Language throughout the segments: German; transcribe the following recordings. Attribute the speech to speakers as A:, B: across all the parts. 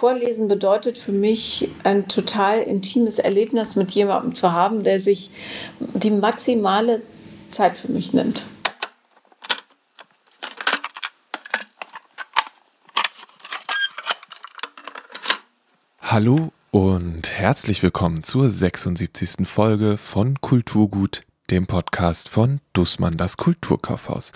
A: Vorlesen bedeutet für mich ein total intimes Erlebnis mit jemandem zu haben, der sich die maximale Zeit für mich nimmt.
B: Hallo und herzlich willkommen zur 76. Folge von Kulturgut, dem Podcast von Dussmann das Kulturkaufhaus.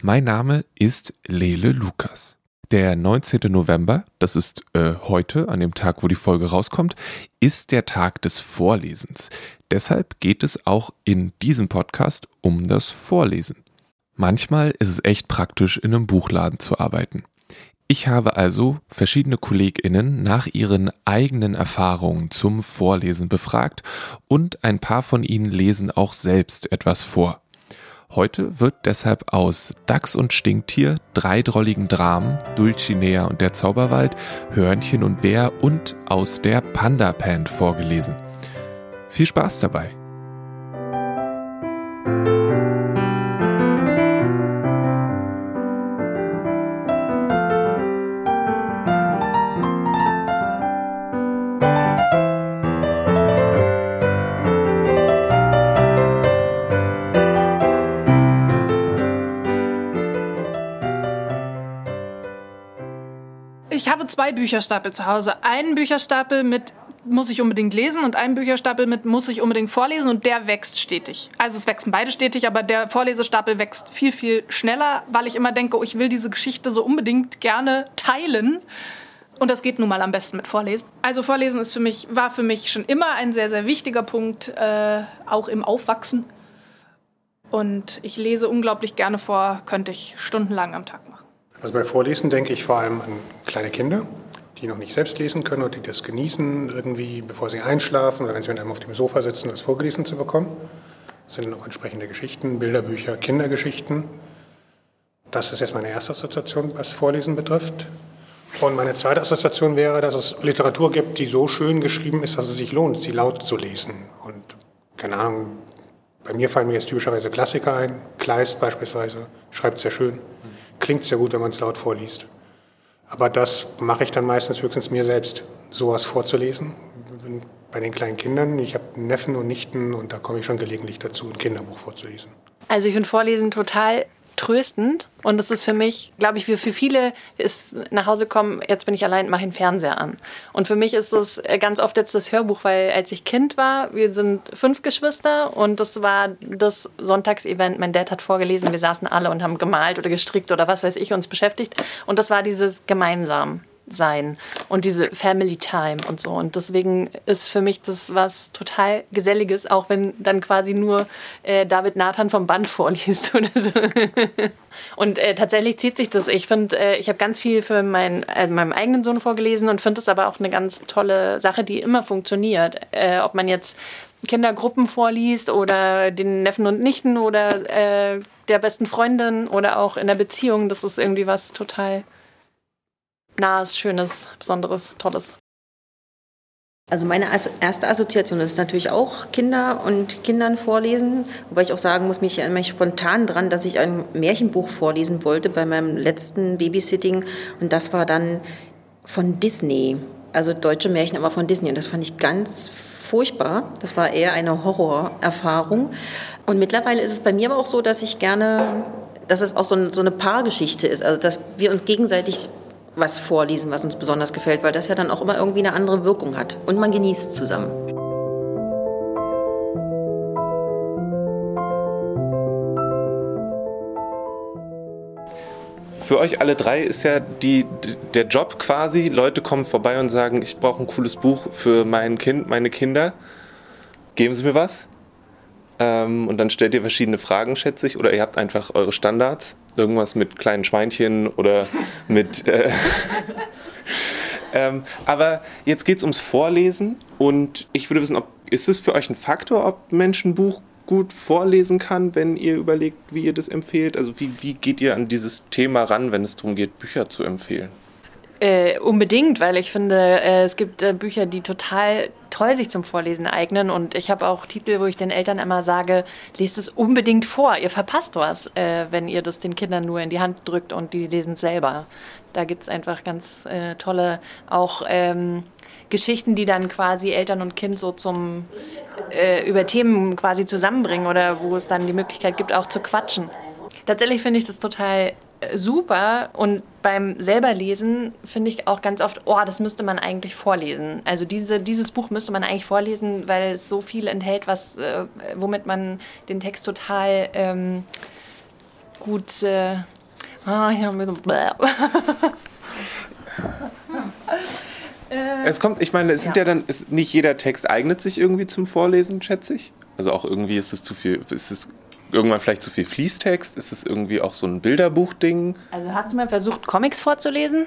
B: Mein Name ist Lele Lukas. Der 19. November, das ist äh, heute, an dem Tag, wo die Folge rauskommt, ist der Tag des Vorlesens. Deshalb geht es auch in diesem Podcast um das Vorlesen. Manchmal ist es echt praktisch, in einem Buchladen zu arbeiten. Ich habe also verschiedene KollegInnen nach ihren eigenen Erfahrungen zum Vorlesen befragt und ein paar von ihnen lesen auch selbst etwas vor. Heute wird deshalb aus Dachs und Stinktier, dreidrolligen Dramen, Dulcinea und der Zauberwald, Hörnchen und Bär und aus der Panda Pan vorgelesen. Viel Spaß dabei!
C: Zwei Bücherstapel zu Hause. Einen Bücherstapel mit muss ich unbedingt lesen und einen Bücherstapel mit muss ich unbedingt vorlesen und der wächst stetig. Also es wachsen beide stetig, aber der Vorlesestapel wächst viel, viel schneller, weil ich immer denke, oh, ich will diese Geschichte so unbedingt gerne teilen. Und das geht nun mal am besten mit Vorlesen. Also Vorlesen ist für mich, war für mich schon immer ein sehr, sehr wichtiger Punkt, äh, auch im Aufwachsen. Und ich lese unglaublich gerne vor, könnte ich stundenlang am Tag machen.
D: Also bei Vorlesen denke ich vor allem an kleine Kinder, die noch nicht selbst lesen können und die das genießen, irgendwie bevor sie einschlafen oder wenn sie mit einem auf dem Sofa sitzen, das vorgelesen zu bekommen. Das sind dann auch entsprechende Geschichten, Bilderbücher, Kindergeschichten. Das ist jetzt meine erste Assoziation, was Vorlesen betrifft. Und meine zweite Assoziation wäre, dass es Literatur gibt, die so schön geschrieben ist, dass es sich lohnt, sie laut zu lesen. Und keine Ahnung, bei mir fallen mir jetzt typischerweise Klassiker ein. Kleist beispielsweise schreibt sehr schön klingt sehr gut, wenn man es laut vorliest. Aber das mache ich dann meistens höchstens mir selbst, sowas vorzulesen. Bei den kleinen Kindern, ich habe Neffen und Nichten und da komme ich schon gelegentlich dazu, ein Kinderbuch vorzulesen.
E: Also ich finde Vorlesen total tröstend. Und das ist für mich, glaube ich, wie für viele ist nach Hause kommen, jetzt bin ich allein, mache den Fernseher an. Und für mich ist das äh, ganz oft jetzt das Hörbuch, weil als ich Kind war, wir sind fünf Geschwister und das war das Sonntagsevent. Mein Dad hat vorgelesen, wir saßen alle und haben gemalt oder gestrickt oder was weiß ich, uns beschäftigt. Und das war dieses gemeinsam sein und diese Family Time und so. Und deswegen ist für mich das was total Geselliges, auch wenn dann quasi nur äh, David Nathan vom Band vorliest oder so. und äh, tatsächlich zieht sich das. Ich finde, äh, ich habe ganz viel für mein, äh, meinem eigenen Sohn vorgelesen und finde es aber auch eine ganz tolle Sache, die immer funktioniert. Äh, ob man jetzt Kindergruppen vorliest oder den Neffen und Nichten oder äh, der besten Freundin oder auch in der Beziehung, das ist irgendwie was total Nahes, Schönes, Besonderes, Tolles.
F: Also meine erste Assoziation ist natürlich auch Kinder und Kindern vorlesen, wobei ich auch sagen muss, mich erinnere mich spontan dran, dass ich ein Märchenbuch vorlesen wollte bei meinem letzten Babysitting. Und das war dann von Disney, also deutsche Märchen, aber von Disney. Und das fand ich ganz furchtbar. Das war eher eine Horrorerfahrung. Und mittlerweile ist es bei mir aber auch so, dass ich gerne, dass es auch so, eine Paargeschichte ist, also dass wir uns gegenseitig was vorlesen, was uns besonders gefällt, weil das ja dann auch immer irgendwie eine andere Wirkung hat. Und man genießt zusammen.
B: Für euch alle drei ist ja die, der Job quasi, Leute kommen vorbei und sagen, ich brauche ein cooles Buch für mein Kind, meine Kinder. Geben Sie mir was? Ähm, und dann stellt ihr verschiedene Fragen, schätze ich, oder ihr habt einfach eure Standards. Irgendwas mit kleinen Schweinchen oder mit. Äh, ähm, aber jetzt geht es ums Vorlesen und ich würde wissen, ob, ist es für euch ein Faktor, ob Menschen ein Buch gut vorlesen kann, wenn ihr überlegt, wie ihr das empfehlt? Also wie, wie geht ihr an dieses Thema ran, wenn es darum geht, Bücher zu empfehlen?
G: Äh, unbedingt, weil ich finde, äh, es gibt äh, Bücher, die total toll sich zum Vorlesen eignen. Und ich habe auch Titel, wo ich den Eltern immer sage, lest es unbedingt vor. Ihr verpasst was, äh, wenn ihr das den Kindern nur in die Hand drückt und die lesen es selber. Da gibt es einfach ganz äh, tolle, auch ähm, Geschichten, die dann quasi Eltern und Kind so zum äh, über Themen quasi zusammenbringen oder wo es dann die Möglichkeit gibt, auch zu quatschen. Tatsächlich finde ich das total super und beim selberlesen finde ich auch ganz oft, oh, das müsste man eigentlich vorlesen. Also diese, dieses Buch müsste man eigentlich vorlesen, weil es so viel enthält, was, äh, womit man den Text total ähm, gut. Äh, ah, ja, mit
H: Es kommt, ich meine, es sind ja, dann, es, nicht jeder Text eignet sich irgendwie zum Vorlesen, schätze ich. Also auch irgendwie ist es zu viel, ist es irgendwann vielleicht zu viel Fließtext? Ist es irgendwie auch so ein Bilderbuchding?
G: Also hast du mal versucht, Comics vorzulesen?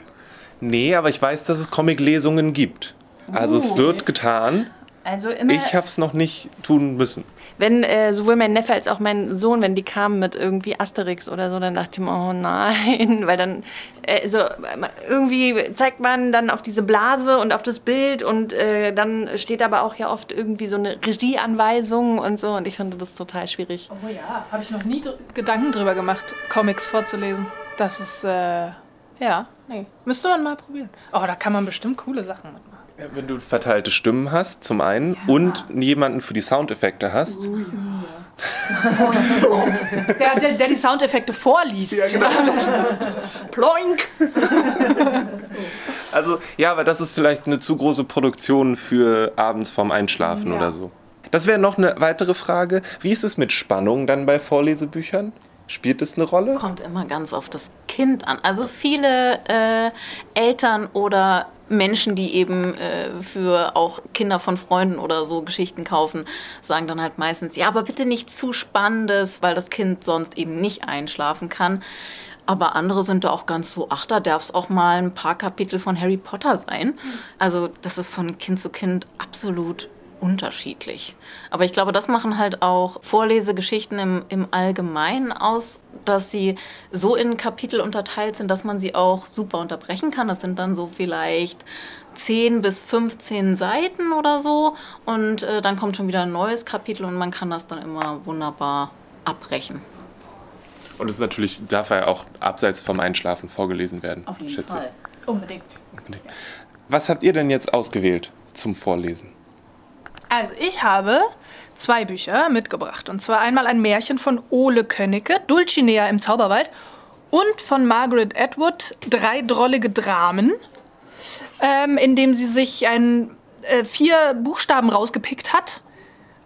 H: Nee, aber ich weiß, dass es Comic-Lesungen gibt. Also es
G: Uh.
H: wird getan.
G: Also immer.
H: Ich habe es noch nicht tun müssen.
G: Wenn äh, sowohl mein Neffe als auch mein Sohn, wenn die kamen mit irgendwie Asterix oder so, dann dachte ich mir, oh nein, weil dann äh, so irgendwie zeigt man dann auf diese Blase und auf das Bild und äh, dann steht aber auch ja oft irgendwie so eine Regieanweisung und so und ich finde das total schwierig.
C: Oh ja, habe ich noch nie dr Gedanken drüber gemacht, Comics vorzulesen. Das ist, äh, ja, nee. Müsste man mal probieren. Oh, da kann man bestimmt coole Sachen mitmachen.
H: Ja, wenn du verteilte Stimmen hast, zum einen, und jemanden für die Soundeffekte hast.
C: Der, der, der die Soundeffekte vorliest. Ploink!
H: Also, ja, aber das ist vielleicht eine zu große Produktion für abends vorm Einschlafen
C: Ja.
H: oder so. Das wäre noch eine weitere Frage. Wie ist es mit Spannung dann bei Vorlesebüchern? Spielt das eine Rolle?
I: Kommt immer ganz auf das Kind an. Also viele äh, Eltern oder Menschen, die eben äh, für auch Kinder von Freunden oder so Geschichten kaufen, sagen dann halt meistens, ja, aber bitte nicht zu Spannendes, weil das Kind sonst eben nicht einschlafen kann. Aber andere sind da auch ganz so, ach, da darf es auch mal ein paar Kapitel von Harry Potter sein. Also das ist von Kind zu Kind absolut unterschiedlich. Aber ich glaube, das machen halt auch Vorlesegeschichten im, im Allgemeinen aus, dass sie so in Kapitel unterteilt sind, dass man sie auch super unterbrechen kann. Das sind dann so vielleicht 10 bis 15 Seiten oder so. Und äh, dann kommt schon wieder ein neues Kapitel und man kann das dann immer wunderbar abbrechen.
H: Und es ist natürlich, darf er auch abseits vom Einschlafen vorgelesen werden.
I: Auf jeden
H: schätze
I: Fall.
C: Unbedingt.
H: ich. Was habt ihr denn jetzt ausgewählt zum Vorlesen?
C: Also, ich habe zwei Bücher mitgebracht. Und zwar einmal ein Märchen von Ole Könnecke, Dulcinea im Zauberwald, und von Margaret Atwood, Drei drollige Dramen, ähm, in dem sie sich ein, äh, vier Buchstaben rausgepickt hat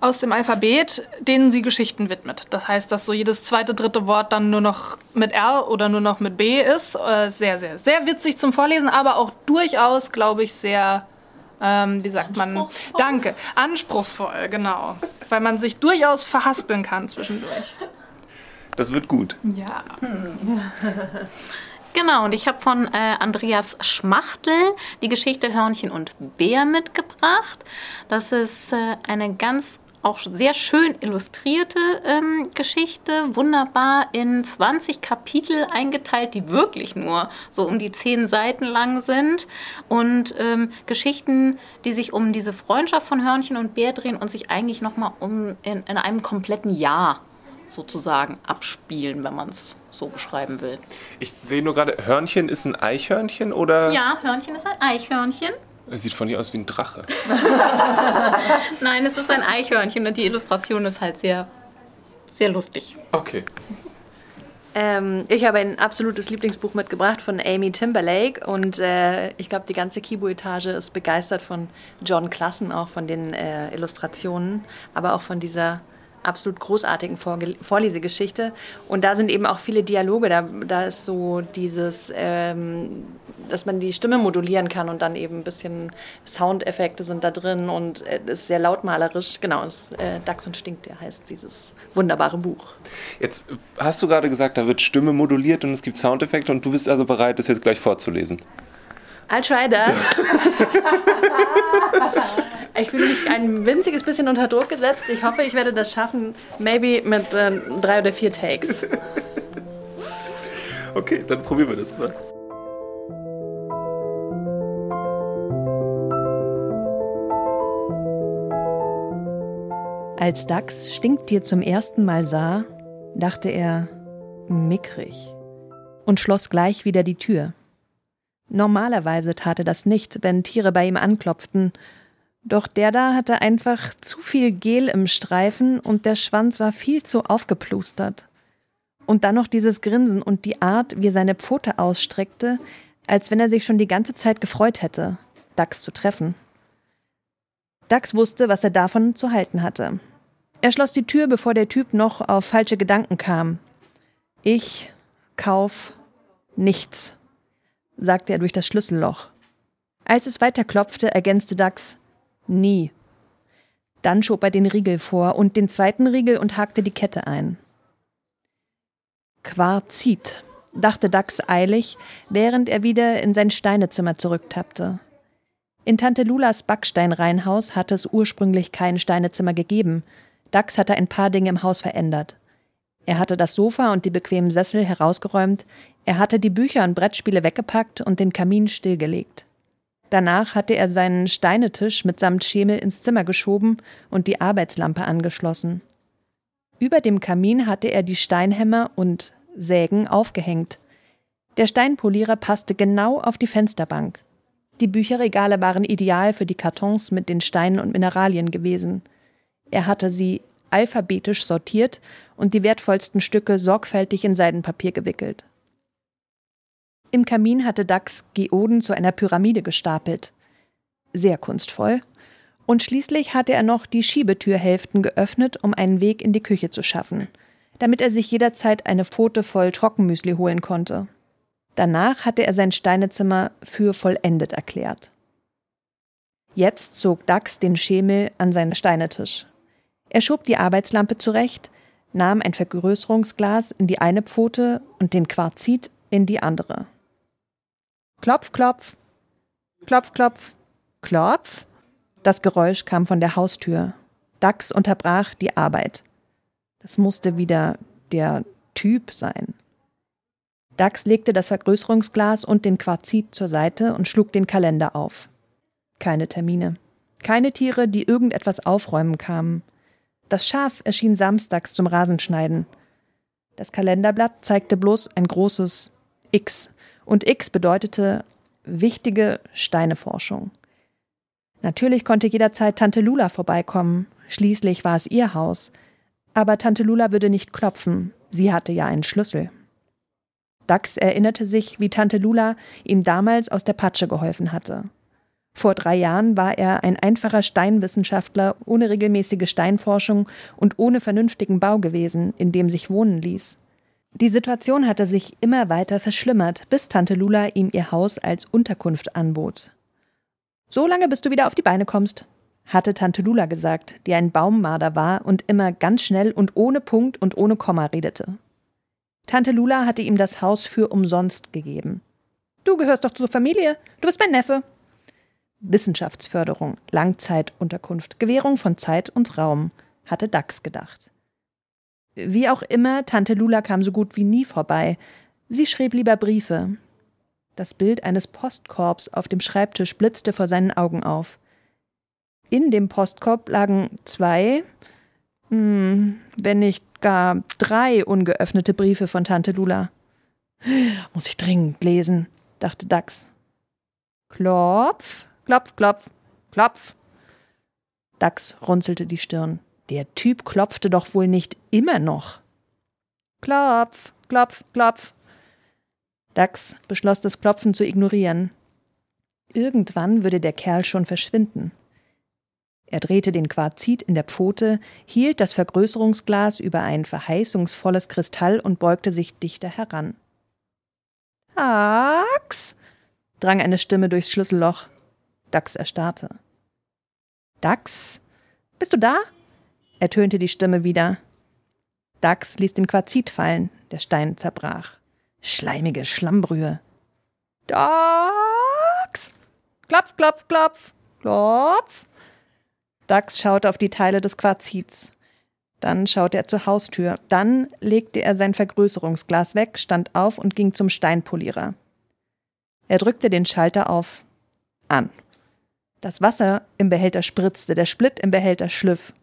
C: aus dem Alphabet, denen sie Geschichten widmet. Das heißt, dass so jedes zweite, dritte Wort dann nur noch mit R oder nur noch mit B ist. Äh, sehr, sehr, sehr witzig zum Vorlesen, aber auch durchaus, glaube ich, sehr ähm, wie sagt man? Danke. Anspruchsvoll, genau. Weil man sich durchaus verhaspeln kann zwischendurch.
H: Das wird gut.
C: Ja.
I: Genau, und ich habe von äh, Andreas Schmachtel die Geschichte Hörnchen und Bär mitgebracht. Das ist äh, eine ganz auch sehr schön illustrierte ähm, Geschichte, wunderbar in 20 Kapitel eingeteilt, die wirklich nur so um die 10 Seiten lang sind. Und ähm, Geschichten, die sich um diese Freundschaft von Hörnchen und Bär drehen und sich eigentlich nochmal um in, in einem kompletten Jahr sozusagen abspielen, wenn man es so beschreiben will.
H: Ich sehe nur gerade, Hörnchen ist ein Eichhörnchen oder?
I: Ja, Hörnchen ist ein Eichhörnchen.
H: Es sieht von hier aus wie ein Drache.
I: Nein, es ist ein Eichhörnchen und die Illustration ist halt sehr, sehr lustig.
H: Okay.
G: Ähm, ich habe ein absolutes Lieblingsbuch mitgebracht von Amy Timberlake und äh, ich glaube, die ganze Kibu-Etage ist begeistert von John Klassen, auch von den äh, Illustrationen, aber auch von dieser absolut großartigen Vorge Vorlesegeschichte. Und da sind eben auch viele Dialoge. Da, da ist so dieses, ähm, dass man die Stimme modulieren kann und dann eben ein bisschen Soundeffekte sind da drin und äh, ist sehr lautmalerisch. Genau, das, äh, Dachs und Stinkt, der heißt dieses wunderbare Buch.
H: Jetzt hast du gerade gesagt, da wird Stimme moduliert und es gibt Soundeffekte und du bist also bereit, das jetzt gleich vorzulesen.
G: I'll try that. ich fühle mich ein winziges bisschen unter Druck gesetzt. Ich hoffe, ich werde das schaffen. Maybe mit äh, drei oder vier Takes.
H: Okay, dann probieren wir das mal.
G: Als Dax Stinktier zum ersten Mal sah, dachte er, mickrig, und schloss gleich wieder die Tür. Normalerweise tat er das nicht, wenn Tiere bei ihm anklopften, doch der da hatte einfach zu viel Gel im Streifen und der Schwanz war viel zu aufgeplustert. Und dann noch dieses Grinsen und die Art, wie er seine Pfote ausstreckte, als wenn er sich schon die ganze Zeit gefreut hätte, Dax zu treffen. Dax wusste, was er davon zu halten hatte. Er schloss die Tür, bevor der Typ noch auf falsche Gedanken kam. Ich kauf nichts, sagte er durch das Schlüsselloch. Als es weiter klopfte, ergänzte Dax nie. Dann schob er den Riegel vor und den zweiten Riegel und hakte die Kette ein. Quarzit, dachte Dax eilig, während er wieder in sein Steinezimmer zurücktappte. In Tante Lulas Backsteinreihenhaus hatte es ursprünglich kein Steinezimmer gegeben. Dax hatte ein paar Dinge im Haus verändert. Er hatte das Sofa und die bequemen Sessel herausgeräumt, er hatte die Bücher und Brettspiele weggepackt und den Kamin stillgelegt. Danach hatte er seinen Steinetisch mitsamt Schemel ins Zimmer geschoben und die Arbeitslampe angeschlossen. Über dem Kamin hatte er die Steinhämmer und Sägen aufgehängt. Der Steinpolierer passte genau auf die Fensterbank. Die Bücherregale waren ideal für die Kartons mit den Steinen und Mineralien gewesen. Er hatte sie alphabetisch sortiert und die wertvollsten Stücke sorgfältig in Seidenpapier gewickelt. Im Kamin hatte Dax Geoden zu einer Pyramide gestapelt. Sehr kunstvoll. Und schließlich hatte er noch die Schiebetürhälften geöffnet, um einen Weg in die Küche zu schaffen, damit er sich jederzeit eine Pfote voll Trockenmüsli holen konnte. Danach hatte er sein Steinezimmer für vollendet erklärt. Jetzt zog Dax den Schemel an seinen Steinetisch. Er schob die Arbeitslampe zurecht, nahm ein Vergrößerungsglas in die eine Pfote und den Quarzit in die andere. Klopf, klopf, klopf, klopf, klopf. Das Geräusch kam von der Haustür. Dax unterbrach die Arbeit. Das musste wieder der Typ sein. Dax legte das Vergrößerungsglas und den Quarzit zur Seite und schlug den Kalender auf. Keine Termine. Keine Tiere, die irgendetwas aufräumen kamen. Das Schaf erschien samstags zum Rasenschneiden. Das Kalenderblatt zeigte bloß ein großes X. Und X bedeutete wichtige Steineforschung. Natürlich konnte jederzeit Tante Lula vorbeikommen. Schließlich war es ihr Haus. Aber Tante Lula würde nicht klopfen. Sie hatte ja einen Schlüssel. Dax erinnerte sich, wie Tante Lula ihm damals aus der Patsche geholfen hatte. Vor drei Jahren war er ein einfacher Steinwissenschaftler ohne regelmäßige Steinforschung und ohne vernünftigen Bau gewesen, in dem sich wohnen ließ. Die Situation hatte sich immer weiter verschlimmert, bis Tante Lula ihm ihr Haus als Unterkunft anbot. So lange, bis du wieder auf die Beine kommst, hatte Tante Lula gesagt, die ein Baummarder war und immer ganz schnell und ohne Punkt und ohne Komma redete. Tante Lula hatte ihm das Haus für umsonst gegeben. Du gehörst doch zur Familie, du bist mein Neffe. Wissenschaftsförderung, Langzeitunterkunft, Gewährung von Zeit und Raum, hatte Dax gedacht. Wie auch immer, Tante Lula kam so gut wie nie vorbei. Sie schrieb lieber Briefe. Das Bild eines Postkorbs auf dem Schreibtisch blitzte vor seinen Augen auf. In dem Postkorb lagen zwei, hm, wenn nicht gar drei ungeöffnete Briefe von Tante Lula. Muss ich dringend lesen, dachte Dax. Klopf, klopf, klopf, klopf. Dax runzelte die Stirn. Der Typ klopfte doch wohl nicht immer noch. Klopf, klopf, klopf. Dax beschloss, das Klopfen zu ignorieren. Irgendwann würde der Kerl schon verschwinden. Er drehte den Quarzit in der Pfote, hielt das Vergrößerungsglas über ein verheißungsvolles Kristall und beugte sich dichter heran. Dax? drang eine Stimme durchs Schlüsselloch. Dax erstarrte. Dax? Bist du da? ertönte die Stimme wieder. Dax ließ den Quarzit fallen, der Stein zerbrach. Schleimige Schlammbrühe. Dax! Klopf, klopf, klopf, klopf. Dax schaute auf die Teile des Quarzits. Dann schaute er zur Haustür. Dann legte er sein Vergrößerungsglas weg, stand auf und ging zum Steinpolierer. Er drückte den Schalter auf an. Das Wasser im Behälter spritzte, der Split im Behälter schliff.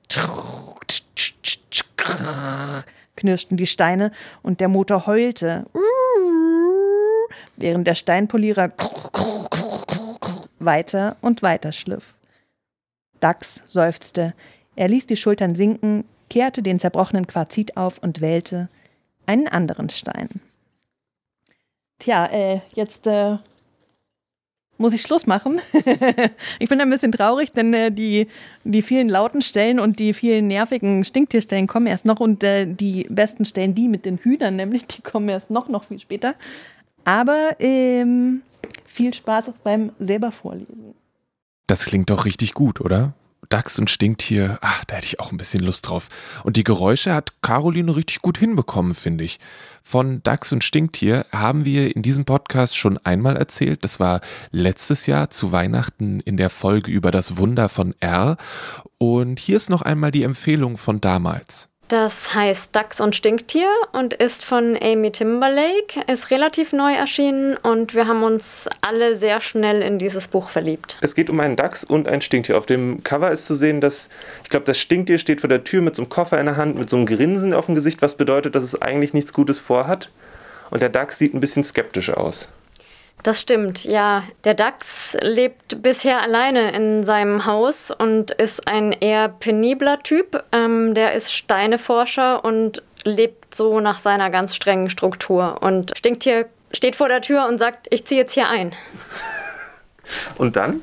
G: knirschten die Steine und der Motor heulte, während der Steinpolierer weiter und weiter schliff. Dax seufzte. Er ließ die Schultern sinken, kehrte den zerbrochenen Quarzit auf und wählte einen anderen Stein. Tja, äh, jetzt äh, muss ich Schluss machen. ich bin ein bisschen traurig, denn äh, die, die vielen lauten Stellen und die vielen nervigen Stinktierstellen kommen erst noch und äh, die besten Stellen, die mit den Hühnern nämlich, die kommen erst noch, noch viel später. Aber ähm, viel Spaß beim selber vorlesen.
B: Das klingt doch richtig gut, oder? Dachs und Stinktier, ach, da hätte ich auch ein bisschen Lust drauf. Und die Geräusche hat Caroline richtig gut hinbekommen, finde ich. Von Dachs und Stinktier haben wir in diesem Podcast schon einmal erzählt. Das war letztes Jahr zu Weihnachten in der Folge über das Wunder von R. Und hier ist noch einmal die Empfehlung von damals.
J: Das heißt Dachs und Stinktier und ist von Amy Timberlake, ist relativ neu erschienen und wir haben uns alle sehr schnell in dieses Buch verliebt.
H: Es geht um einen Dachs und ein Stinktier. Auf dem Cover ist zu sehen, dass, ich glaube, das Stinktier steht vor der Tür mit so einem Koffer in der Hand, mit so einem Grinsen auf dem Gesicht, was bedeutet, dass es eigentlich nichts Gutes vorhat. Und der Dachs sieht ein bisschen skeptisch aus.
J: Das stimmt, ja. Der Dachs lebt bisher alleine in seinem Haus und ist ein eher penibler Typ. Ähm, der ist Steineforscher und lebt so nach seiner ganz strengen Struktur. Und Stinktier steht vor der Tür und sagt, ich ziehe jetzt hier ein.
H: Und dann?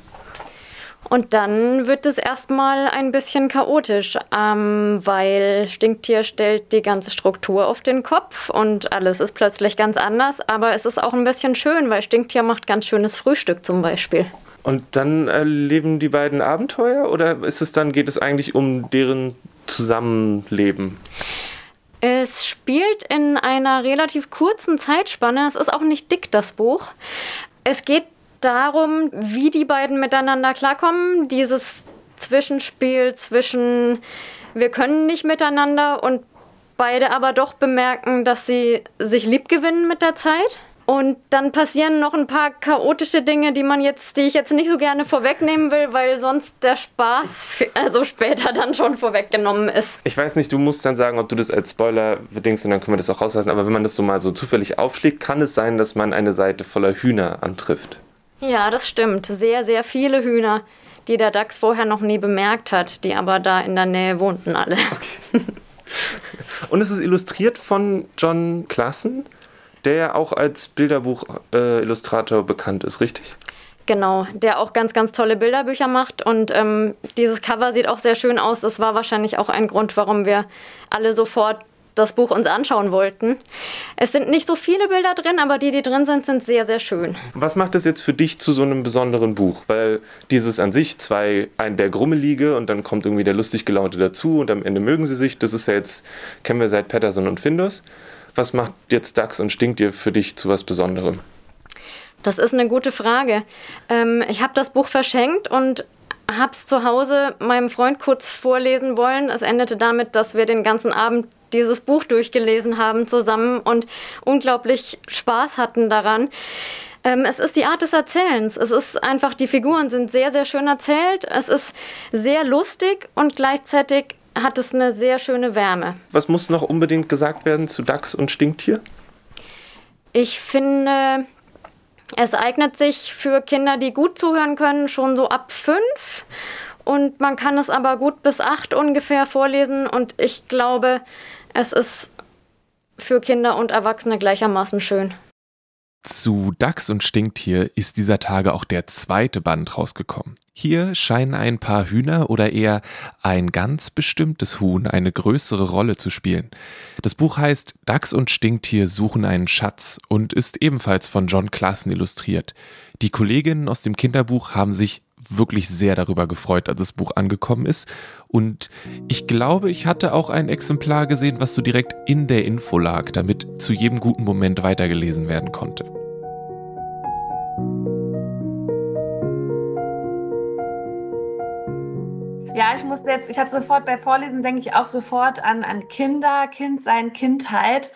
J: Und dann wird es erstmal ein bisschen chaotisch, ähm, weil Stinktier stellt die ganze Struktur auf den Kopf und alles ist plötzlich ganz anders. Aber es ist auch ein bisschen schön, weil Stinktier macht ganz schönes Frühstück zum Beispiel.
H: Und dann erleben die beiden Abenteuer oder ist es dann, geht es eigentlich um deren Zusammenleben?
J: Es spielt in einer relativ kurzen Zeitspanne. Es ist auch nicht dick, das Buch. Es geht darum, wie die beiden miteinander klarkommen. Dieses Zwischenspiel zwischen wir können nicht miteinander und beide aber doch bemerken, dass sie sich lieb gewinnen mit der Zeit. Und dann passieren noch ein paar chaotische Dinge, die man jetzt, die ich jetzt nicht so gerne vorwegnehmen will, weil sonst der Spaß also später dann schon vorweggenommen ist.
H: Ich weiß nicht, du musst dann sagen, ob du das als Spoiler bedingst und dann können wir das auch rauslassen. Aber wenn man das so mal so zufällig aufschlägt, kann es sein, dass man eine Seite voller Hühner antrifft.
J: Ja, das stimmt. Sehr, sehr viele Hühner, die der Dachs vorher noch nie bemerkt hat, die aber da in der Nähe wohnten alle. Okay.
H: Und es ist illustriert von John Klassen, der ja auch als Bilderbuch-Illustrator äh, bekannt ist, richtig?
J: Genau, der auch ganz, ganz tolle Bilderbücher macht. Und ähm, dieses Cover sieht auch sehr schön aus. Das war wahrscheinlich auch ein Grund, warum wir alle sofort das Buch uns anschauen wollten. Es sind nicht so viele Bilder drin, aber die, die drin sind, sind sehr, sehr schön.
H: Was macht es jetzt für dich zu so einem besonderen Buch? Weil dieses an sich, zwei, ein der Grummelige und dann kommt irgendwie der lustig gelaunte dazu und am Ende mögen sie sich. Das ist ja jetzt, kennen wir seit Patterson und Findus. Was macht jetzt Dax und Stinkt dir für dich zu was Besonderem?
J: Das ist eine gute Frage. Ähm, ich habe das Buch verschenkt und habe es zu Hause meinem Freund kurz vorlesen wollen. Es endete damit, dass wir den ganzen Abend dieses Buch durchgelesen haben zusammen und unglaublich Spaß hatten daran. Ähm, es ist die Art des Erzählens. Es ist einfach, die Figuren sind sehr, sehr schön erzählt. Es ist sehr lustig und gleichzeitig hat es eine sehr schöne Wärme.
H: Was muss noch unbedingt gesagt werden zu Dachs und Stinktier?
J: Ich finde, es eignet sich für Kinder, die gut zuhören können, schon so ab fünf. Und man kann es aber gut bis acht ungefähr vorlesen. Und ich glaube, es ist für Kinder und Erwachsene gleichermaßen schön.
B: Zu Dachs und Stinktier ist dieser Tage auch der zweite Band rausgekommen. Hier scheinen ein paar Hühner oder eher ein ganz bestimmtes Huhn eine größere Rolle zu spielen. Das Buch heißt Dachs und Stinktier suchen einen Schatz und ist ebenfalls von John Klassen illustriert. Die Kolleginnen aus dem Kinderbuch haben sich wirklich sehr darüber gefreut, als das Buch angekommen ist. Und ich glaube, ich hatte auch ein Exemplar gesehen, was so direkt in der Info lag, damit zu jedem guten Moment weitergelesen werden konnte.
K: Ja, ich musste jetzt, ich habe sofort bei Vorlesen, denke ich auch sofort an, an Kinder, Kindsein, Kindheit.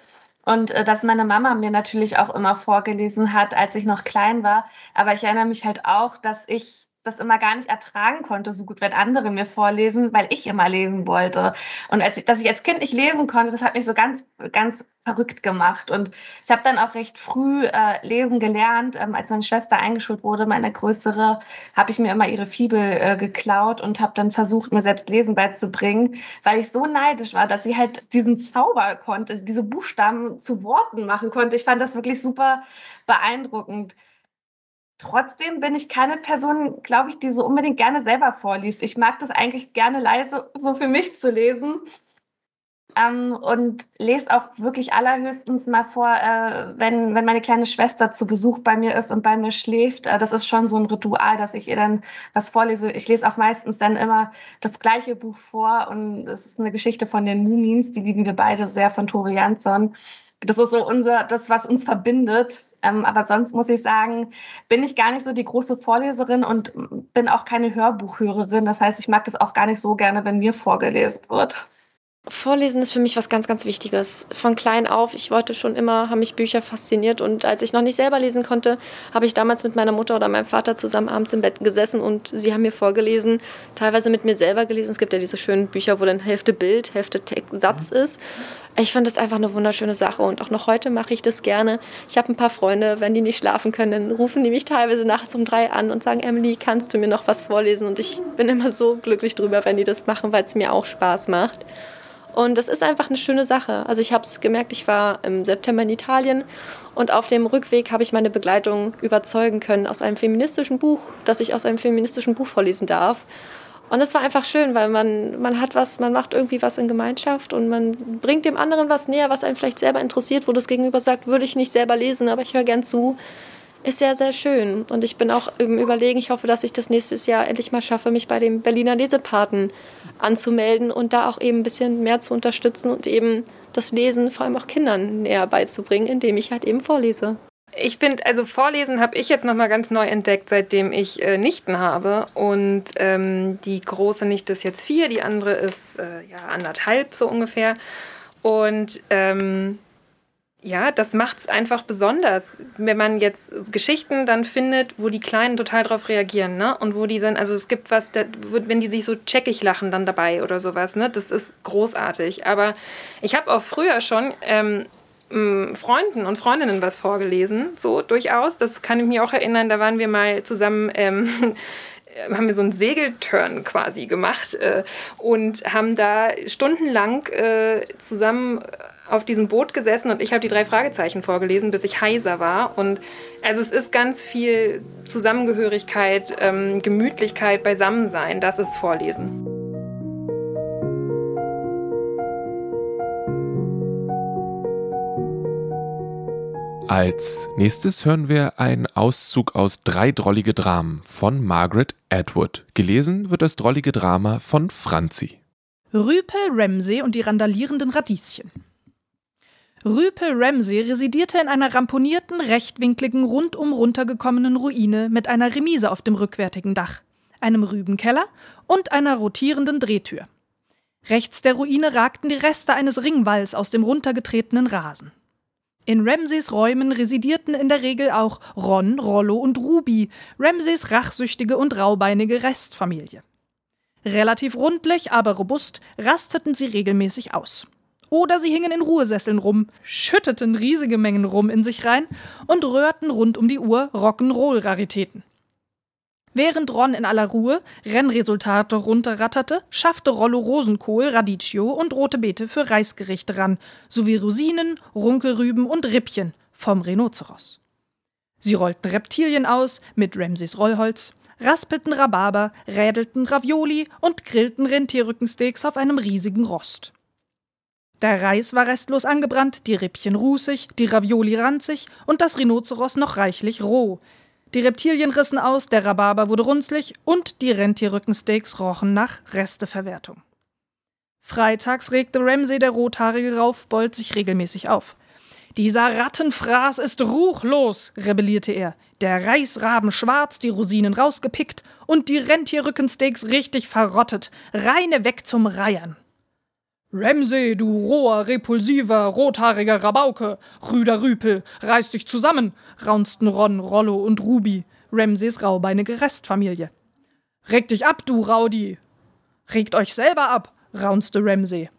K: Und äh, dass meine Mama mir natürlich auch immer vorgelesen hat, als ich noch klein war. Aber ich erinnere mich halt auch, dass ich das immer gar nicht ertragen konnte, so gut, wenn andere mir vorlesen, weil ich immer lesen wollte. Und als dass ich als Kind nicht lesen konnte, das hat mich so ganz, ganz verrückt gemacht. Und ich habe dann auch recht früh äh, lesen gelernt. Ähm, als meine Schwester eingeschult wurde, meine größere, habe ich mir immer ihre Fibel äh, geklaut und habe dann versucht, mir selbst Lesen beizubringen, weil ich so neidisch war, dass sie halt diesen Zauber konnte, diese Buchstaben zu Worten machen konnte. Ich fand das wirklich super beeindruckend. Trotzdem bin ich keine Person, glaube ich, die so unbedingt gerne selber vorliest. Ich mag das eigentlich gerne leise so für mich zu lesen. Ähm, und lese auch wirklich allerhöchstens mal vor, äh, wenn, wenn meine kleine Schwester zu Besuch bei mir ist und bei mir schläft. Äh, das ist schon so ein Ritual, dass ich ihr dann was vorlese. Ich lese auch meistens dann immer das gleiche Buch vor und es ist eine Geschichte von den Mumins, die lieben wir beide sehr von Tore Jansson. Das ist so unser, das, was uns verbindet. Ähm, aber sonst muss ich sagen, bin ich gar nicht so die große Vorleserin und bin auch keine Hörbuchhörerin. Das heißt, ich mag das auch gar nicht so gerne, wenn mir vorgelesen wird.
L: Vorlesen ist für mich was ganz, ganz Wichtiges. Von klein auf, ich wollte schon immer, haben mich Bücher fasziniert und als ich noch nicht selber lesen konnte, habe ich damals mit meiner Mutter oder meinem Vater zusammen abends im Bett gesessen und sie haben mir vorgelesen, teilweise mit mir selber gelesen. Es gibt ja diese schönen Bücher, wo dann Hälfte Bild, Hälfte Satz ist. Ich fand das einfach eine wunderschöne Sache und auch noch heute mache ich das gerne. Ich habe ein paar Freunde, wenn die nicht schlafen können, dann rufen die mich teilweise nachts um drei an und sagen, Emily, kannst du mir noch was vorlesen? Und ich bin immer so glücklich drüber, wenn die das machen, weil es mir auch Spaß macht. Und das ist einfach eine schöne Sache. Also ich habe es gemerkt, ich war im September in Italien und auf dem Rückweg habe ich meine Begleitung überzeugen können aus einem feministischen Buch, dass ich aus einem feministischen Buch vorlesen darf. Und es war einfach schön, weil man, man hat was, man macht irgendwie was in Gemeinschaft und man bringt dem anderen was näher, was einen vielleicht selber interessiert, wo das Gegenüber sagt, würde ich nicht selber lesen, aber ich höre gern zu ist sehr, sehr schön. Und ich bin auch im Überlegen, ich hoffe, dass ich das nächstes Jahr endlich mal schaffe, mich bei dem Berliner Lesepaten anzumelden und da auch eben ein bisschen mehr zu unterstützen und eben das Lesen vor allem auch Kindern näher beizubringen, indem ich halt eben vorlese.
M: Ich finde, also Vorlesen habe ich jetzt nochmal ganz neu entdeckt, seitdem ich äh, Nichten habe. Und ähm, die große Nichte ist jetzt vier, die andere ist äh, ja anderthalb so ungefähr. Und ähm, ja, das macht es einfach besonders, wenn man jetzt Geschichten dann findet, wo die Kleinen total drauf reagieren, ne? Und wo die dann, also es gibt was, wenn die sich so checkig lachen dann dabei oder sowas, ne? Das ist großartig. Aber ich habe auch früher schon ähm, Freunden und Freundinnen was vorgelesen, so durchaus. Das kann ich mir auch erinnern, da waren wir mal zusammen. Ähm, haben wir so einen Segelturn quasi gemacht äh, und haben da stundenlang äh, zusammen auf diesem Boot gesessen und ich habe die drei Fragezeichen vorgelesen, bis ich heiser war. Und also es ist ganz viel Zusammengehörigkeit, ähm, Gemütlichkeit, Beisammensein. Das ist Vorlesen.
B: Als nächstes hören wir einen Auszug aus Drei drollige Dramen von Margaret Atwood. Gelesen wird das drollige Drama von Franzi.
C: Rüpel Ramsey und die randalierenden Radieschen. Rüpel Ramsey residierte in einer ramponierten, rechtwinkligen, rundum runtergekommenen Ruine mit einer Remise auf dem rückwärtigen Dach, einem Rübenkeller und einer rotierenden Drehtür. Rechts der Ruine ragten die Reste eines Ringwalls aus dem runtergetretenen Rasen. In Ramseys Räumen residierten in der Regel auch Ron, Rollo und Ruby, Ramseys rachsüchtige und raubeinige Restfamilie. Relativ rundlich, aber robust rasteten sie regelmäßig aus. Oder sie hingen in Ruhesesseln rum, schütteten riesige Mengen rum in sich rein und rührten rund um die Uhr Rock'n'Roll-Raritäten. Während Ron in aller Ruhe Rennresultate runterratterte, schaffte Rollo Rosenkohl, Radicchio und rote Beete für Reisgerichte ran, sowie Rosinen, Runkelrüben und Rippchen vom Rhinoceros. Sie rollten Reptilien aus mit Ramses Rollholz, raspelten Rhabarber, rädelten Ravioli und grillten Rentierrückensteaks auf einem riesigen Rost. Der Reis war restlos angebrannt, die Rippchen rußig, die Ravioli ranzig und das Rhinoceros noch reichlich roh. Die Reptilien rissen aus, der Rhabarber wurde runzlig und die Rentierrückensteaks rochen nach Resteverwertung. Freitags regte Ramsey der rothaarige Raufbold sich regelmäßig auf. Dieser Rattenfraß ist ruchlos, rebellierte er. Der Reisraben schwarz, die Rosinen rausgepickt und die Rentierrückensteaks richtig verrottet. Reine weg zum Reiern. Ramsey, du roher, repulsiver, rothaariger Rabauke, Rüder Rüpel, reiß dich zusammen, raunzten Ron, Rollo und Ruby, Ramseys raubeinige Restfamilie. Reg dich ab, du Raudi! Regt euch selber ab, raunzte Ramsay.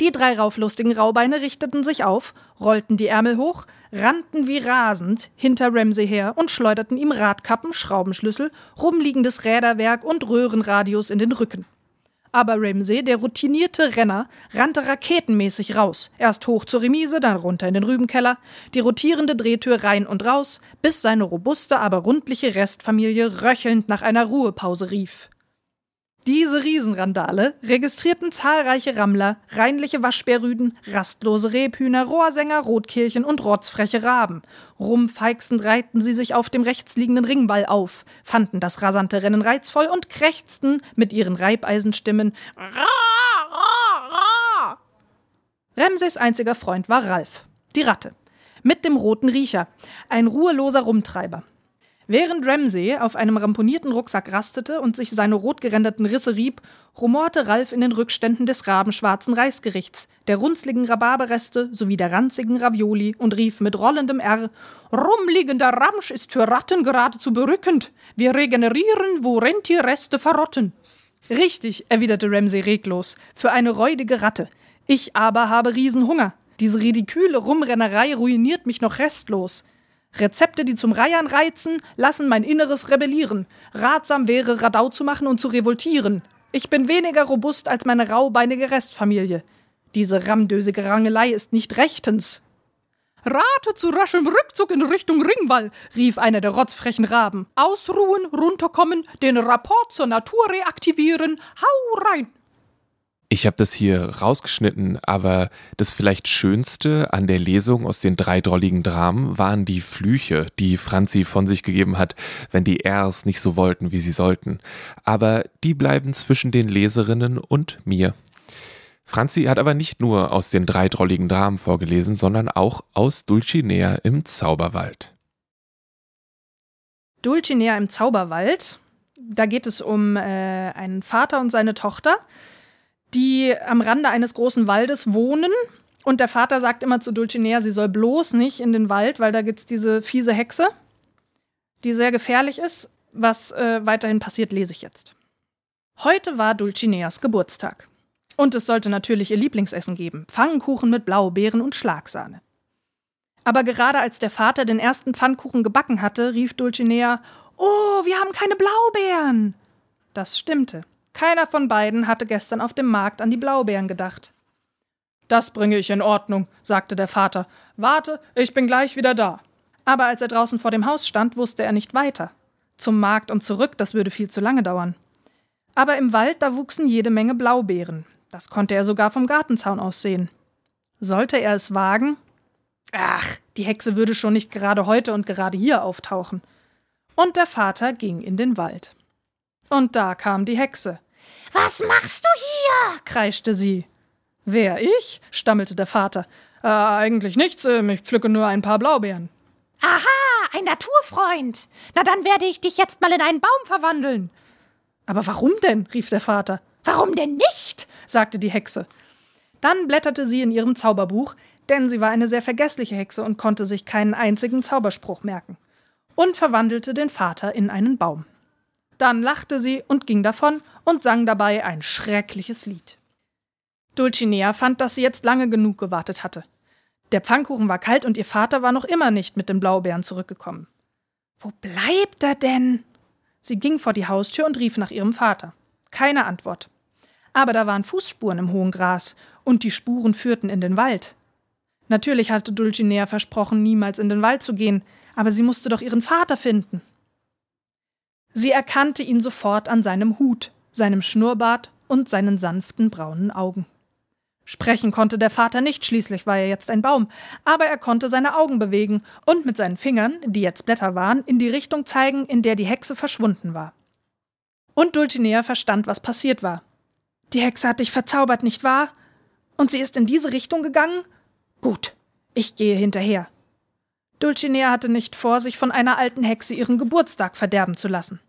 C: Die drei rauflustigen Raubeine richteten sich auf, rollten die Ärmel hoch, rannten wie rasend hinter Ramsay her und schleuderten ihm Radkappen, Schraubenschlüssel, rumliegendes Räderwerk und Röhrenradius in den Rücken. Aber Ramsay, der routinierte Renner, rannte raketenmäßig raus. Erst hoch zur Remise, dann runter in den Rübenkeller, die rotierende Drehtür rein und raus, bis seine robuste, aber rundliche Restfamilie röchelnd nach einer Ruhepause rief. Diese Riesenrandale registrierten zahlreiche Rammler, reinliche Waschbärrüden, rastlose Rebhühner, Rohrsänger, Rotkehlchen und rotzfreche Raben. Rumfeixend reihten sie sich auf dem rechtsliegenden Ringwall auf, fanden das rasante Rennen reizvoll und krächzten mit ihren Reibeisenstimmen Ra, ra, ra. Ramses einziger Freund war Ralf, die Ratte, mit dem roten Riecher, ein ruheloser Rumtreiber. Während Ramsay auf einem ramponierten Rucksack rastete und sich seine rotgerenderten Risse rieb, rumorte Ralf in den Rückständen des rabenschwarzen Reisgerichts, der runzligen Rhabarberreste sowie der ranzigen Ravioli und rief mit rollendem R: Rumliegender Ramsch ist für Ratten geradezu berückend. Wir regenerieren, wo Rentierreste verrotten. Richtig, erwiderte Ramsay reglos, für eine räudige Ratte. Ich aber habe Riesenhunger. Diese ridiküle Rumrennerei ruiniert mich noch restlos. Rezepte, die zum Reiern reizen, lassen mein Inneres rebellieren. Ratsam wäre, Radau zu machen und zu revoltieren. Ich bin weniger robust als meine raubeinige Restfamilie. Diese ramdösige Rangelei ist nicht rechtens. Rate zu raschem Rückzug in Richtung Ringwall, rief einer der rotzfrechen Raben. Ausruhen, runterkommen, den Rapport zur Natur reaktivieren. Hau rein!
B: Ich habe das hier rausgeschnitten, aber das vielleicht Schönste an der Lesung aus den drei drolligen Dramen waren die Flüche, die Franzi von sich gegeben hat, wenn die Rs nicht so wollten, wie sie sollten. Aber die bleiben zwischen den Leserinnen und mir. Franzi hat aber nicht nur aus den drei drolligen Dramen vorgelesen, sondern auch aus Dulcinea im Zauberwald.
C: Dulcinea im Zauberwald, da geht es um äh, einen Vater und seine Tochter die am Rande eines großen Waldes wohnen. Und der Vater sagt immer zu Dulcinea, sie soll bloß nicht in den Wald, weil da gibt es diese fiese Hexe, die sehr gefährlich ist. Was äh, weiterhin passiert, lese ich jetzt. Heute war Dulcineas Geburtstag. Und es sollte natürlich ihr Lieblingsessen geben: Pfannkuchen mit Blaubeeren und Schlagsahne. Aber gerade als der Vater den ersten Pfannkuchen gebacken hatte, rief Dulcinea: Oh, wir haben keine Blaubeeren! Das stimmte. Keiner von beiden hatte gestern auf dem Markt an die Blaubeeren gedacht. Das bringe ich in Ordnung, sagte der Vater. Warte, ich bin gleich wieder da. Aber als er draußen vor dem Haus stand, wusste er nicht weiter. Zum Markt und zurück, das würde viel zu lange dauern. Aber im Wald, da wuchsen jede Menge Blaubeeren. Das konnte er sogar vom Gartenzaun aus sehen. Sollte er es wagen? Ach, die Hexe würde schon nicht gerade heute und gerade hier auftauchen. Und der Vater ging in den Wald. Und da kam die Hexe.
N: Was machst du hier? kreischte sie.
C: Wer, ich? stammelte der Vater. Äh, eigentlich nichts, äh, ich pflücke nur ein paar Blaubeeren.
N: Aha, ein Naturfreund. Na dann werde ich dich jetzt mal in einen Baum verwandeln.
C: Aber warum denn? rief der Vater.
N: Warum denn nicht?
C: sagte die Hexe. Dann blätterte sie in ihrem Zauberbuch, denn sie war eine sehr vergessliche Hexe und konnte sich keinen einzigen Zauberspruch merken, und verwandelte den Vater in einen Baum. Dann lachte sie und ging davon und sang dabei ein schreckliches Lied. Dulcinea fand, dass sie jetzt lange genug gewartet hatte. Der Pfannkuchen war kalt und ihr Vater war noch immer nicht mit den Blaubeeren zurückgekommen. Wo bleibt er denn? Sie ging vor die Haustür und rief nach ihrem Vater. Keine Antwort. Aber da waren Fußspuren im hohen Gras und die Spuren führten in den Wald. Natürlich hatte Dulcinea versprochen, niemals in den Wald zu gehen, aber sie musste doch ihren Vater finden. Sie erkannte ihn sofort an seinem Hut, seinem Schnurrbart und seinen sanften braunen Augen. Sprechen konnte der Vater nicht, schließlich war er jetzt ein Baum, aber er konnte seine Augen bewegen und mit seinen Fingern, die jetzt Blätter waren, in die Richtung zeigen, in der die Hexe verschwunden war. Und Dulcinea verstand, was passiert war. Die Hexe hat dich verzaubert, nicht wahr? Und sie ist in diese Richtung gegangen? Gut, ich gehe hinterher. Dulcinea hatte nicht vor, sich von einer alten Hexe ihren Geburtstag verderben zu lassen.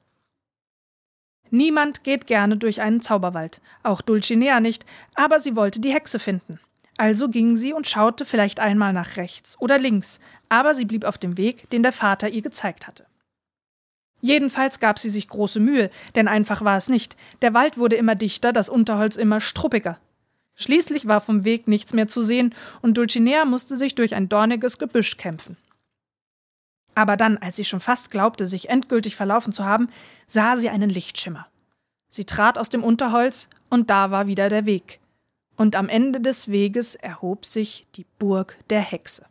C: Niemand geht gerne durch einen Zauberwald, auch Dulcinea nicht, aber sie wollte die Hexe finden. Also ging sie und schaute vielleicht einmal nach rechts oder links, aber sie blieb auf dem Weg, den der Vater ihr gezeigt hatte. Jedenfalls gab sie sich große Mühe, denn einfach war es nicht. Der Wald wurde immer dichter, das Unterholz immer struppiger. Schließlich war vom Weg nichts mehr zu sehen und Dulcinea musste sich durch ein dorniges Gebüsch kämpfen. Aber dann, als sie schon fast glaubte, sich endgültig verlaufen zu haben, sah sie einen Lichtschimmer. Sie trat aus dem Unterholz und da war wieder der Weg. Und am Ende des Weges erhob sich die Burg der Hexe.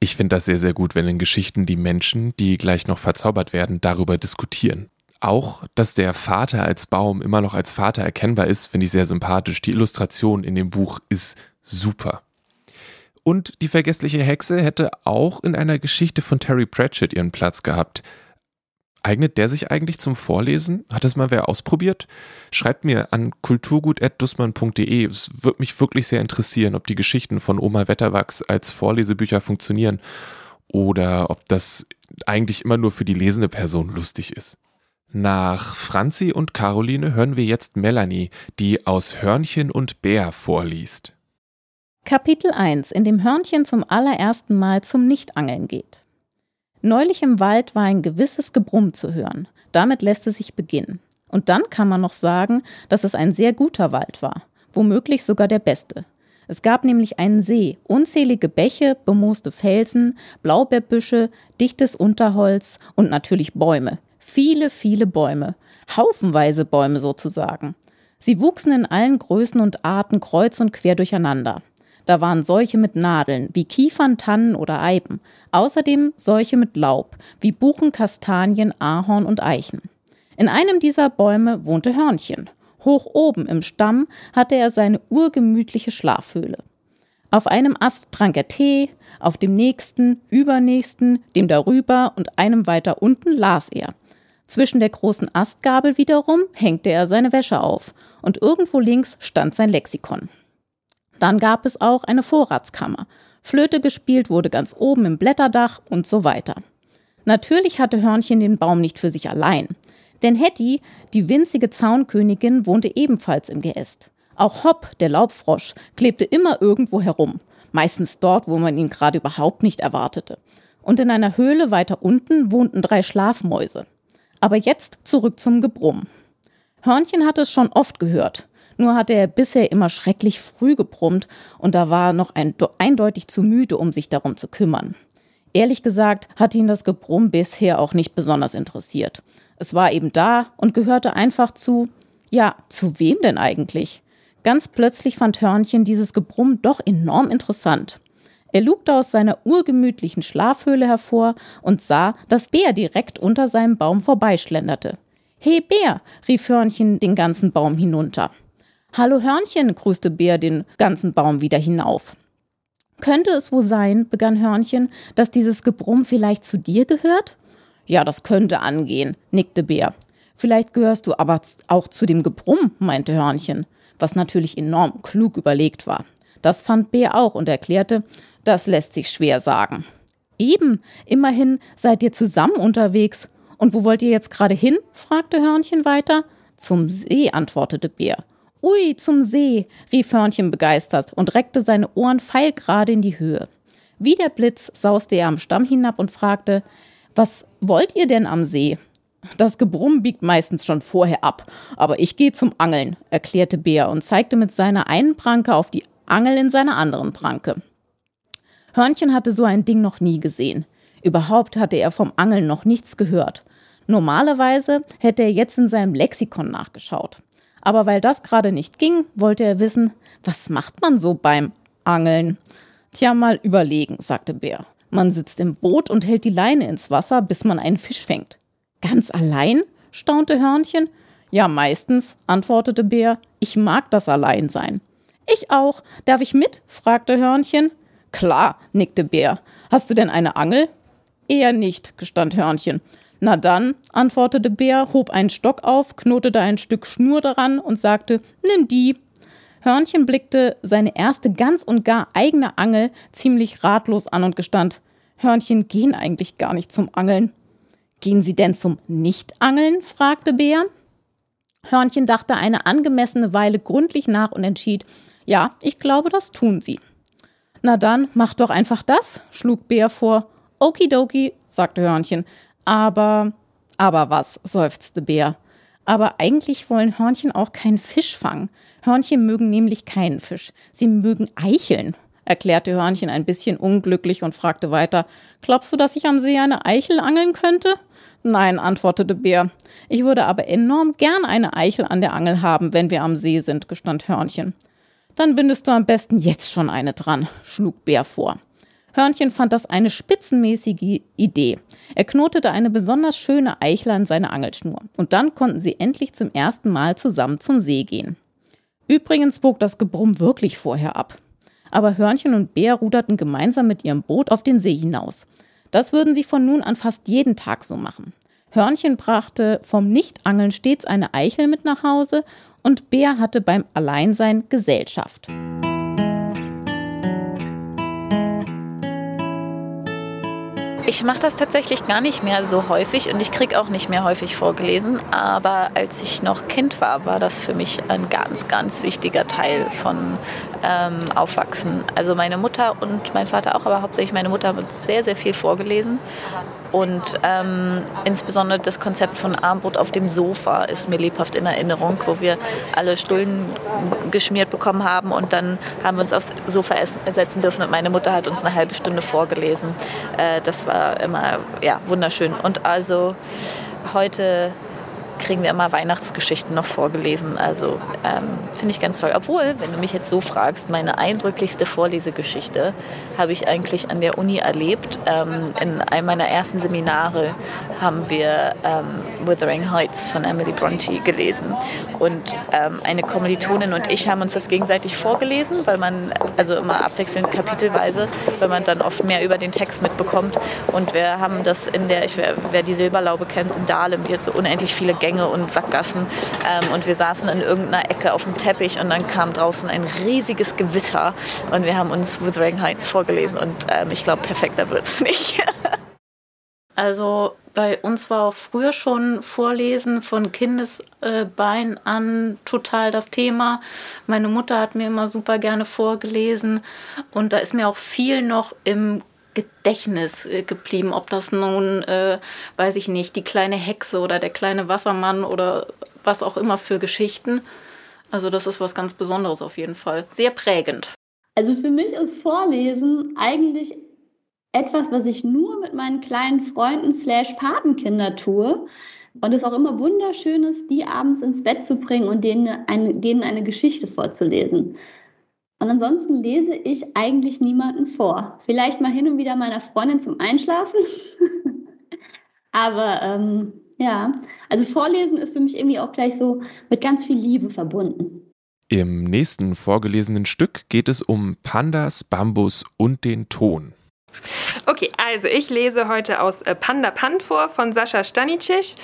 B: Ich finde das sehr, sehr gut, wenn in Geschichten die Menschen, die gleich noch verzaubert werden, darüber diskutieren. Auch, dass der Vater als Baum immer noch als Vater erkennbar ist, finde ich sehr sympathisch. Die Illustration in dem Buch ist super. Und die vergessliche Hexe hätte auch in einer Geschichte von Terry Pratchett ihren Platz gehabt. Eignet der sich eigentlich zum Vorlesen? Hat es mal wer ausprobiert? Schreibt mir an kulturgut.dussmann.de. Es würde mich wirklich sehr interessieren, ob die Geschichten von Oma Wetterwachs als Vorlesebücher funktionieren oder ob das eigentlich immer nur für die lesende Person lustig ist. Nach Franzi und Caroline hören wir jetzt Melanie, die aus Hörnchen und Bär vorliest.
I: Kapitel 1, in dem Hörnchen zum allerersten Mal zum Nichtangeln geht. Neulich im Wald war ein gewisses Gebrumm zu hören. Damit lässt es sich beginnen. Und dann kann man noch sagen, dass es ein sehr guter Wald war. Womöglich sogar der beste. Es gab nämlich einen See, unzählige Bäche, bemooste Felsen, Blaubeerbüsche, dichtes Unterholz und natürlich Bäume. Viele, viele Bäume. Haufenweise Bäume sozusagen. Sie wuchsen in allen Größen und Arten kreuz und quer durcheinander. Da waren solche mit Nadeln, wie Kiefern, Tannen oder Eiben. Außerdem solche mit Laub, wie Buchen, Kastanien, Ahorn und Eichen. In einem dieser Bäume wohnte Hörnchen. Hoch oben im Stamm hatte er seine urgemütliche Schlafhöhle. Auf einem Ast trank er Tee, auf dem nächsten, übernächsten, dem darüber und einem weiter unten las er. Zwischen der großen Astgabel wiederum hängte er seine Wäsche auf und irgendwo links stand sein Lexikon. Dann gab es auch eine Vorratskammer. Flöte gespielt wurde ganz oben im Blätterdach und so weiter. Natürlich hatte Hörnchen den Baum nicht für sich allein. Denn Hetty, die winzige Zaunkönigin, wohnte ebenfalls im Geäst. Auch Hopp, der Laubfrosch, klebte immer irgendwo herum. Meistens dort, wo man ihn gerade überhaupt nicht erwartete. Und in einer Höhle weiter unten wohnten drei Schlafmäuse. Aber jetzt zurück zum Gebrumm. Hörnchen hatte es schon oft gehört. Nur hatte er bisher immer schrecklich früh gebrummt und da war noch ein, eindeutig zu müde, um sich darum zu kümmern. Ehrlich gesagt hat ihn das Gebrumm bisher auch nicht besonders interessiert. Es war eben da und gehörte einfach zu, ja, zu wem denn eigentlich? Ganz plötzlich fand Hörnchen dieses Gebrumm doch enorm interessant. Er lugte aus seiner urgemütlichen Schlafhöhle hervor und sah, dass Bär direkt unter seinem Baum vorbeischlenderte. He Bär, rief Hörnchen den ganzen Baum hinunter. Hallo Hörnchen, grüßte Bär den ganzen Baum wieder hinauf. Könnte es wohl sein, begann Hörnchen, dass dieses Gebrumm vielleicht zu dir gehört? Ja, das könnte angehen, nickte Bär. Vielleicht gehörst du aber auch zu dem Gebrumm, meinte Hörnchen, was natürlich enorm klug überlegt war. Das fand Bär auch und erklärte, das lässt sich schwer sagen. Eben, immerhin seid ihr zusammen unterwegs. Und wo wollt ihr jetzt gerade hin? fragte Hörnchen weiter. Zum See, antwortete Bär. Ui, zum See, rief Hörnchen begeistert und reckte seine Ohren pfeilgerade in die Höhe. Wie der Blitz sauste er am Stamm hinab und fragte, was wollt ihr denn am See? Das Gebrumm biegt meistens schon vorher ab, aber ich gehe zum Angeln, erklärte Bär und zeigte mit seiner einen Pranke auf die Angel in seiner anderen Pranke. Hörnchen hatte so ein Ding noch nie gesehen. Überhaupt hatte er vom Angeln noch nichts gehört. Normalerweise hätte er jetzt in seinem Lexikon nachgeschaut. Aber weil das gerade nicht ging, wollte er wissen, was macht man so beim Angeln? Tja, mal überlegen, sagte Bär. Man sitzt im Boot und hält die Leine ins Wasser, bis man einen Fisch fängt. Ganz allein? staunte Hörnchen. Ja, meistens, antwortete Bär. Ich mag das Alleinsein. Ich auch. Darf ich mit? fragte Hörnchen. Klar, nickte Bär. Hast du denn eine Angel? Eher nicht, gestand Hörnchen. Na dann, antwortete Bär, hob einen Stock auf, knotete ein Stück Schnur daran und sagte, nimm die. Hörnchen blickte seine erste ganz und gar eigene Angel ziemlich ratlos an und gestand, Hörnchen gehen eigentlich gar nicht zum Angeln. Gehen sie denn zum Nichtangeln? fragte Bär. Hörnchen dachte eine angemessene Weile gründlich nach und entschied, ja, ich glaube, das tun sie. Na dann, mach doch einfach das, schlug Bär vor. Okidoki, sagte Hörnchen, aber, Aber was, seufzte Bär. Aber eigentlich wollen Hörnchen auch keinen Fisch fangen. Hörnchen mögen nämlich keinen Fisch. Sie mögen Eicheln, erklärte Hörnchen ein bisschen unglücklich und fragte weiter: Glaubst du, dass ich am See eine Eichel angeln könnte? Nein, antwortete Bär. Ich würde aber enorm gern eine Eichel an der Angel haben, wenn wir am See sind, gestand Hörnchen. Dann bindest du am besten jetzt schon eine dran, schlug Bär vor. Hörnchen fand das eine spitzenmäßige Idee. Er knotete eine besonders schöne Eichel an seine Angelschnur. Und dann konnten sie endlich zum ersten Mal zusammen zum See gehen. Übrigens bog das Gebrumm wirklich vorher ab. Aber Hörnchen und Bär ruderten gemeinsam mit ihrem Boot auf den See hinaus. Das würden sie von nun an fast jeden Tag so machen. Hörnchen brachte vom Nichtangeln stets eine Eichel mit nach Hause und Bär hatte beim Alleinsein Gesellschaft.
O: Ich mache das tatsächlich gar nicht mehr so häufig und ich kriege auch nicht mehr häufig vorgelesen. Aber als ich noch Kind war, war das für mich ein ganz, ganz wichtiger Teil von ähm, Aufwachsen. Also meine Mutter und mein Vater auch, aber hauptsächlich meine Mutter haben uns sehr, sehr viel vorgelesen. Und ähm, insbesondere das Konzept von Armbrot auf dem Sofa ist mir lebhaft in Erinnerung, wo wir alle Stullen geschmiert bekommen haben und dann haben wir uns aufs Sofa setzen dürfen und meine Mutter hat uns eine halbe Stunde vorgelesen. Äh, das war immer ja, wunderschön. Und also heute kriegen wir immer Weihnachtsgeschichten noch vorgelesen. Also ähm, finde ich ganz toll. Obwohl, wenn du mich jetzt so fragst, meine eindrücklichste Vorlesegeschichte habe ich eigentlich an der Uni erlebt. Ähm, in einem meiner ersten Seminare haben wir ähm, Wuthering Heights von Emily Bronte gelesen. Und ähm, eine Kommilitonin und ich haben uns das gegenseitig vorgelesen, weil man, also immer abwechselnd kapitelweise, weil man dann oft mehr über den Text mitbekommt. Und wir haben das in der, ich, wer, wer die Silberlaube kennt, in Dahlem, hat so unendlich viele Gänge Gänge und Sackgassen. Ähm, und wir saßen in irgendeiner Ecke auf dem Teppich und dann kam draußen ein riesiges Gewitter und wir haben uns Wuthering Heights vorgelesen und ähm, ich glaube, perfekter wird es nicht.
I: Also bei uns war auch früher schon Vorlesen von Kindesbein an total das Thema. Meine Mutter hat mir immer super gerne vorgelesen und da ist mir auch viel noch im Gedächtnis äh, geblieben. Ob das nun, äh, weiß ich nicht, die kleine Hexe oder der kleine Wassermann oder was auch immer für Geschichten. Also das ist was ganz Besonderes auf jeden Fall. Sehr prägend.
P: Also für mich ist Vorlesen eigentlich etwas, was ich nur mit meinen kleinen Freunden slash Patenkinder tue. Und es auch immer wunderschön ist, die abends ins Bett zu bringen und denen eine, denen eine Geschichte vorzulesen. Und ansonsten lese ich eigentlich niemanden vor. Vielleicht mal hin und wieder meiner Freundin zum Einschlafen. Aber ähm, ja, also Vorlesen ist für mich irgendwie auch gleich so mit ganz viel Liebe verbunden.
B: Im nächsten vorgelesenen Stück geht es um Pandas, Bambus und den Ton.
M: Okay, also ich lese heute aus äh, Panda Pand vor von Sascha Stanicic.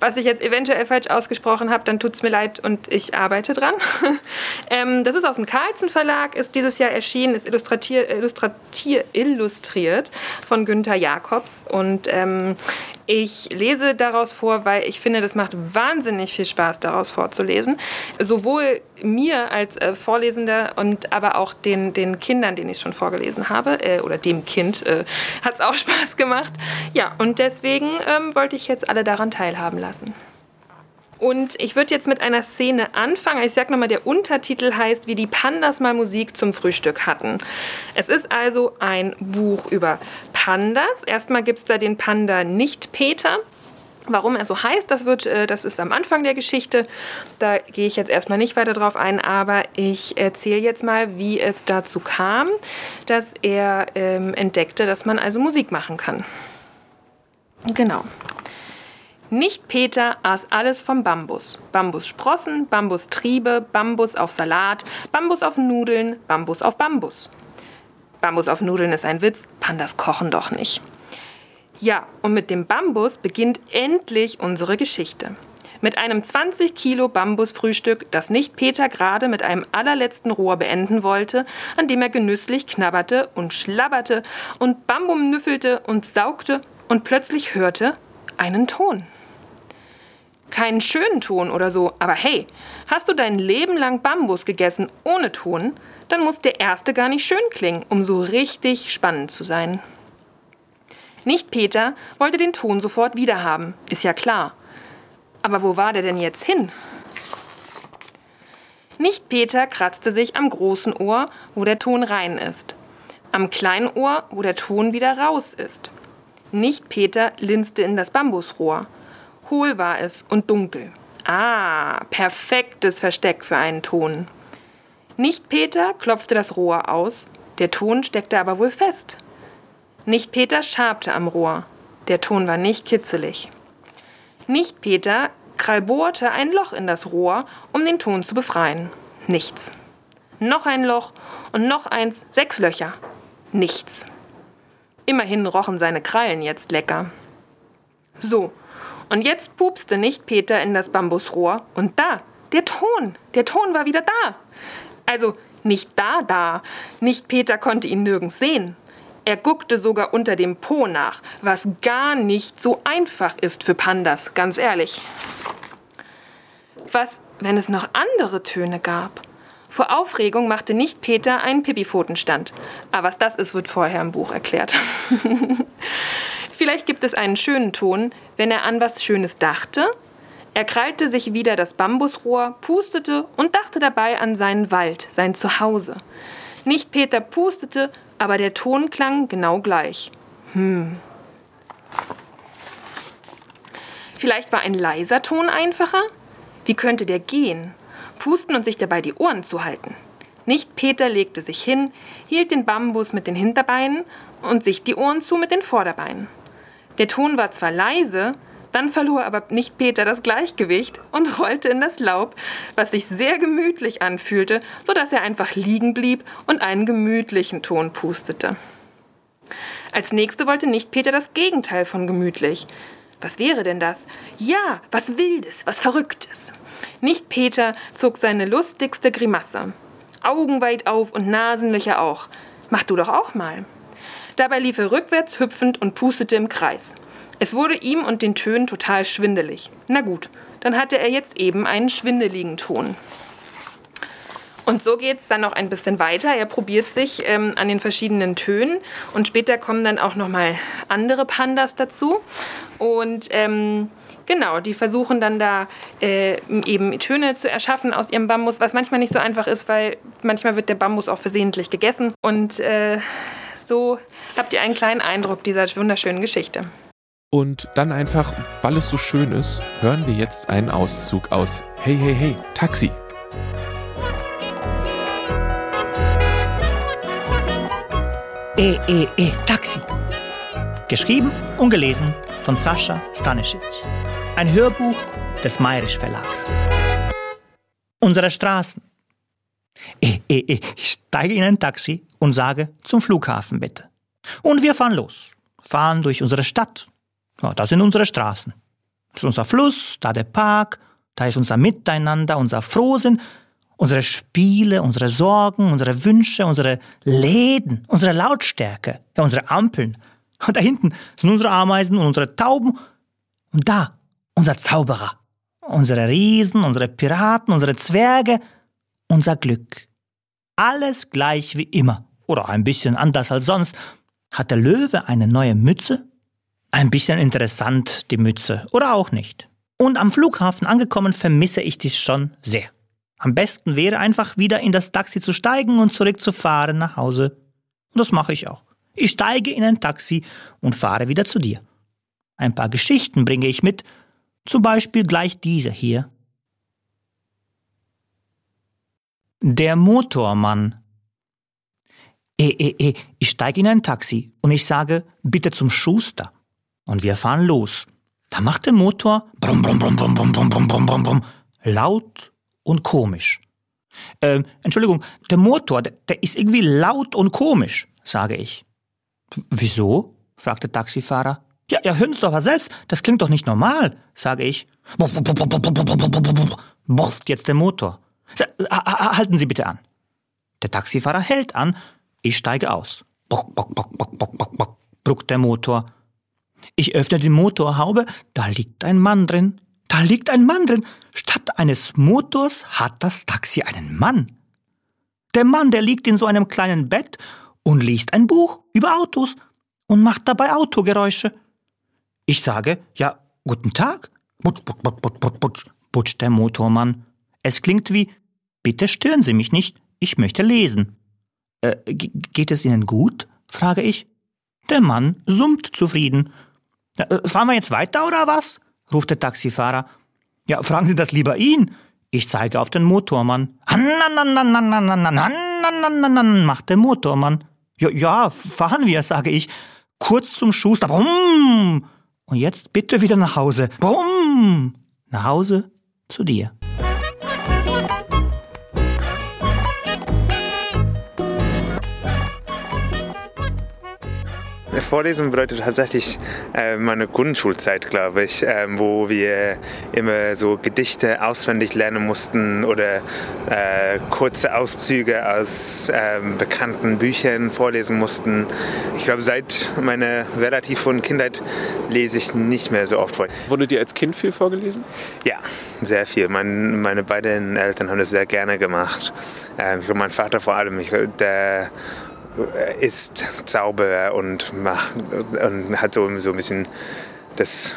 M: Was ich jetzt eventuell falsch ausgesprochen habe, dann tut es mir leid und ich arbeite dran. ähm, das ist aus dem Carlsen Verlag, ist dieses Jahr erschienen, ist illustriert von Günther Jakobs. Und ähm, ich lese daraus vor, weil ich finde, das macht wahnsinnig viel Spaß, daraus vorzulesen. Sowohl mir als äh, Vorlesender und aber auch den, den Kindern, denen ich schon vorgelesen habe, äh, oder dem Kind, äh, hat es auch Spaß gemacht. Ja, und deswegen ähm, wollte ich jetzt alle daran teilhaben lassen. Und ich würde jetzt mit einer Szene anfangen. Ich sage nochmal, der Untertitel heißt, wie die Pandas mal Musik zum Frühstück hatten. Es ist also ein Buch über Pandas. Erstmal gibt es da den Panda Nicht-Peter. Warum er so heißt, das, wird, äh, das ist am Anfang der Geschichte. Da gehe ich jetzt erstmal nicht weiter drauf ein, aber ich erzähle jetzt mal, wie es dazu kam, dass er ähm, entdeckte, dass man also Musik machen kann. Genau. Nicht Peter aß alles vom Bambus. Bambussprossen, Bambustriebe, Bambus auf Salat, Bambus auf Nudeln, Bambus auf Bambus. Bambus auf Nudeln ist ein Witz, Pandas kochen doch nicht. Ja, und mit dem Bambus beginnt endlich unsere Geschichte. Mit einem 20 Kilo Bambusfrühstück, das nicht Peter gerade mit einem allerletzten Rohr beenden wollte, an dem er genüsslich knabberte und schlabberte und Bambum nüffelte und saugte und plötzlich hörte einen Ton keinen schönen Ton oder so, aber hey, hast du dein Leben lang Bambus gegessen ohne Ton, dann muss der erste gar nicht schön klingen, um so richtig spannend zu sein. Nicht Peter wollte den Ton sofort wiederhaben, ist ja klar. Aber wo war der denn jetzt hin? Nicht Peter kratzte sich am großen Ohr, wo der Ton rein ist. Am kleinen Ohr, wo der Ton wieder raus ist. Nicht Peter linste in das Bambusrohr. Hohl war es und dunkel. Ah, perfektes Versteck für einen Ton. Nicht Peter klopfte das Rohr aus, der Ton steckte aber wohl fest. Nicht Peter schabte am Rohr, der Ton war nicht kitzelig. Nicht Peter krallbohrte ein Loch in das Rohr, um den Ton zu befreien. Nichts. Noch ein Loch und noch eins, sechs Löcher. Nichts. Immerhin rochen seine Krallen jetzt lecker. So, und jetzt pupste nicht Peter in das Bambusrohr und da, der Ton, der Ton war wieder da. Also nicht da, da. Nicht Peter konnte ihn nirgends sehen. Er guckte sogar unter dem Po nach, was gar nicht so einfach ist für Pandas, ganz ehrlich. Was, wenn es noch andere Töne gab? Vor Aufregung machte nicht Peter einen Pipifotenstand. Aber was das ist, wird vorher im Buch erklärt. Vielleicht gibt es einen schönen Ton, wenn er an was Schönes dachte. Er krallte sich wieder das Bambusrohr, pustete und dachte dabei an seinen Wald, sein Zuhause. Nicht Peter pustete, aber der Ton klang genau gleich. Hm. Vielleicht war ein leiser Ton einfacher? Wie könnte der gehen? Pusten und sich dabei die Ohren zu halten. Nicht Peter legte sich hin, hielt den Bambus mit den Hinterbeinen und sich die Ohren zu mit den Vorderbeinen. Der Ton war zwar leise, dann verlor aber nicht Peter das Gleichgewicht und rollte in das Laub, was sich sehr gemütlich anfühlte, so dass er einfach liegen blieb und einen gemütlichen Ton pustete. Als nächste wollte nicht Peter das Gegenteil von gemütlich. Was wäre denn das? Ja, was Wildes, was Verrücktes. Nicht Peter zog seine lustigste Grimasse. Augen weit auf und Nasenlöcher auch. Mach du doch auch mal. Dabei lief er rückwärts hüpfend und pustete im Kreis. Es wurde ihm und den Tönen total schwindelig. Na gut, dann hatte er jetzt eben einen schwindeligen Ton. Und so geht es dann noch ein bisschen weiter. Er probiert sich ähm, an den verschiedenen Tönen und später kommen dann auch noch mal andere Pandas dazu. Und ähm, genau, die versuchen dann da äh, eben Töne zu erschaffen aus ihrem Bambus, was manchmal nicht so einfach ist, weil manchmal wird der Bambus auch versehentlich gegessen. Und äh, so habt ihr einen kleinen Eindruck dieser wunderschönen Geschichte.
B: Und dann einfach, weil es so schön ist, hören wir jetzt einen Auszug aus Hey, hey, hey, Taxi.
Q: E, E, E, Taxi. Geschrieben und gelesen von Sascha Stanisic. Ein Hörbuch des Mayrisch Verlags. Unsere Straßen. E, E, E, ich steige in ein Taxi und sage zum Flughafen bitte. Und wir fahren los. Fahren durch unsere Stadt. Ja, das sind unsere Straßen. Das ist unser Fluss, da der Park, da ist unser Miteinander, unser Frohsinn, unsere Spiele, unsere Sorgen, unsere Wünsche, unsere Läden, unsere Lautstärke, ja, unsere Ampeln. Und da hinten sind unsere Ameisen und unsere Tauben. Und da unser Zauberer. Unsere Riesen, unsere Piraten, unsere Zwerge, unser Glück. Alles gleich wie immer. Oder ein bisschen anders als sonst. Hat der Löwe eine neue Mütze? Ein bisschen interessant, die Mütze. Oder auch nicht. Und am Flughafen angekommen vermisse ich dies schon sehr. Am besten wäre einfach wieder in das Taxi zu steigen und zurückzufahren nach Hause. Und das mache ich auch. Ich steige in ein Taxi und fahre wieder zu dir. Ein paar Geschichten bringe ich mit, zum Beispiel gleich diese hier. Der Motormann. Eh, eh, eh, ich steige in ein Taxi und ich sage, bitte zum Schuster. Und wir fahren los. Da macht der Motor brumm, brumm, brumm, brumm, brumm, brumm, brumm, brumm, brumm, laut und komisch. Ähm, Entschuldigung, der Motor, der, der ist irgendwie laut und komisch, sage ich. Wieso? fragt der Taxifahrer. Ja, ja, hören Sie doch mal selbst, das klingt doch nicht normal, sage ich. Bofft jetzt der Motor. Halten Sie bitte an. Der Taxifahrer hält an, ich steige aus. Bock, bock, bock, bock, bock, bock, bock, bruckt der Motor. Ich öffne die Motorhaube, da liegt ein Mann drin. Da liegt ein Mann drin. Statt eines Motors hat das Taxi einen Mann. Der Mann, der liegt in so einem kleinen Bett und liest ein Buch über Autos. und macht dabei Autogeräusche. Ich sage, ja, guten Tag. Butsch, butsch, butsch, butsch, butsch, butsch, butscht der Motormann. Es klingt wie, bitte stören Sie mich nicht, ich möchte lesen. Äh, geht es Ihnen gut? frage ich. Der Mann summt zufrieden. Äh, fahren wir jetzt weiter oder was? ruft der Taxifahrer. Ja, fragen Sie das lieber ihn. Ich zeige auf den Motormann. macht der Motormann. Ja, ja, fahren wir, sage ich. Kurz zum Schuster. Brumm. Und jetzt bitte wieder nach Hause. Brumm. Nach Hause zu dir.
R: Vorlesen bedeutet tatsächlich äh, meine Grundschulzeit, glaube ich, äh, wo wir immer so Gedichte auswendig lernen mussten oder äh, kurze Auszüge aus ähm, bekannten Büchern vorlesen mussten. Ich glaube, seit meiner relativ frühen Kindheit lese ich nicht mehr so oft vor.
H: Wurde dir als Kind viel vorgelesen?
R: Ja, sehr viel. Mein, meine beiden Eltern haben das sehr gerne gemacht. Ähm, ich glaube, mein Vater vor allem, ich, der ist Zauberer und, macht, und hat so, so ein bisschen das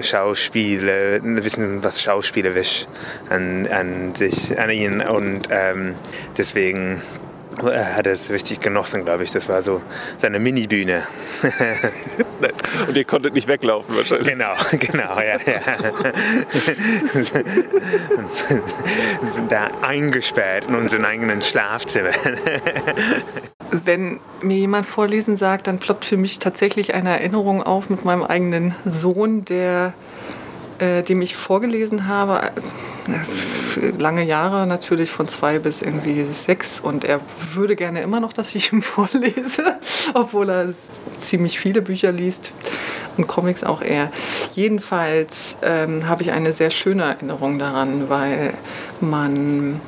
R: Schauspiel, bisschen was Schauspielerisch an, an sich, an ihn und ähm, deswegen er hat es richtig genossen, glaube ich. Das war so seine Mini-Bühne.
H: Und ihr konntet nicht weglaufen wahrscheinlich.
R: Genau, genau, ja. ja. sind da eingesperrt in unseren eigenen Schlafzimmer.
S: Wenn mir jemand vorlesen sagt, dann ploppt für mich tatsächlich eine Erinnerung auf mit meinem eigenen Sohn, der äh, dem ich vorgelesen habe, äh, lange Jahre natürlich von zwei bis irgendwie sechs und er würde gerne immer noch, dass ich ihm vorlese, obwohl er ziemlich viele Bücher liest und Comics auch eher. Jedenfalls ähm, habe ich eine sehr schöne Erinnerung daran, weil man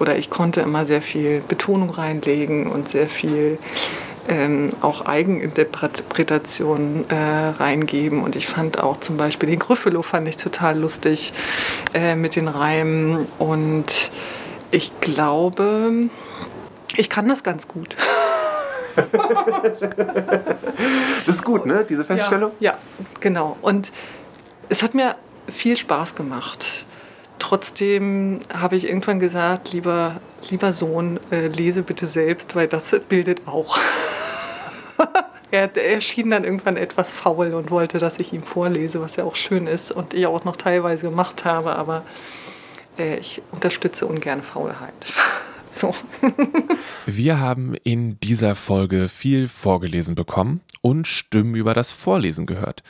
S: oder ich konnte immer sehr viel Betonung reinlegen und sehr viel ähm, auch Eigeninterpretationen äh, reingeben. Und ich fand auch zum Beispiel den Gryffalo fand ich total lustig äh, mit den Reimen. Und ich glaube, ich kann das ganz gut.
H: das ist gut, ne? Diese Feststellung?
S: Ja, ja, genau. Und es hat mir viel Spaß gemacht. Trotzdem habe ich irgendwann gesagt, lieber, lieber Sohn, äh, lese bitte selbst, weil das bildet auch. er, er schien dann irgendwann etwas faul und wollte, dass ich ihm vorlese, was ja auch schön ist und ich auch noch teilweise gemacht habe, aber äh, ich unterstütze ungern Faulheit. so.
B: Wir haben in dieser Folge viel vorgelesen bekommen und Stimmen über das Vorlesen gehört.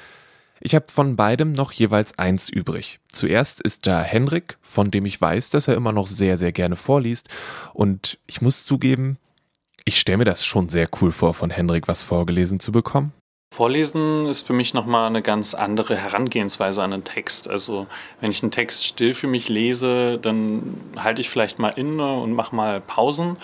B: Ich habe von beidem noch jeweils eins übrig. Zuerst ist da Henrik, von dem ich weiß, dass er immer noch sehr, sehr gerne vorliest. Und ich muss zugeben, ich stelle mir das schon sehr cool vor, von Henrik was vorgelesen zu bekommen.
T: Vorlesen ist für mich nochmal eine ganz andere Herangehensweise an einen Text. Also wenn ich einen Text still für mich lese, dann halte ich vielleicht mal inne und mache mal Pausen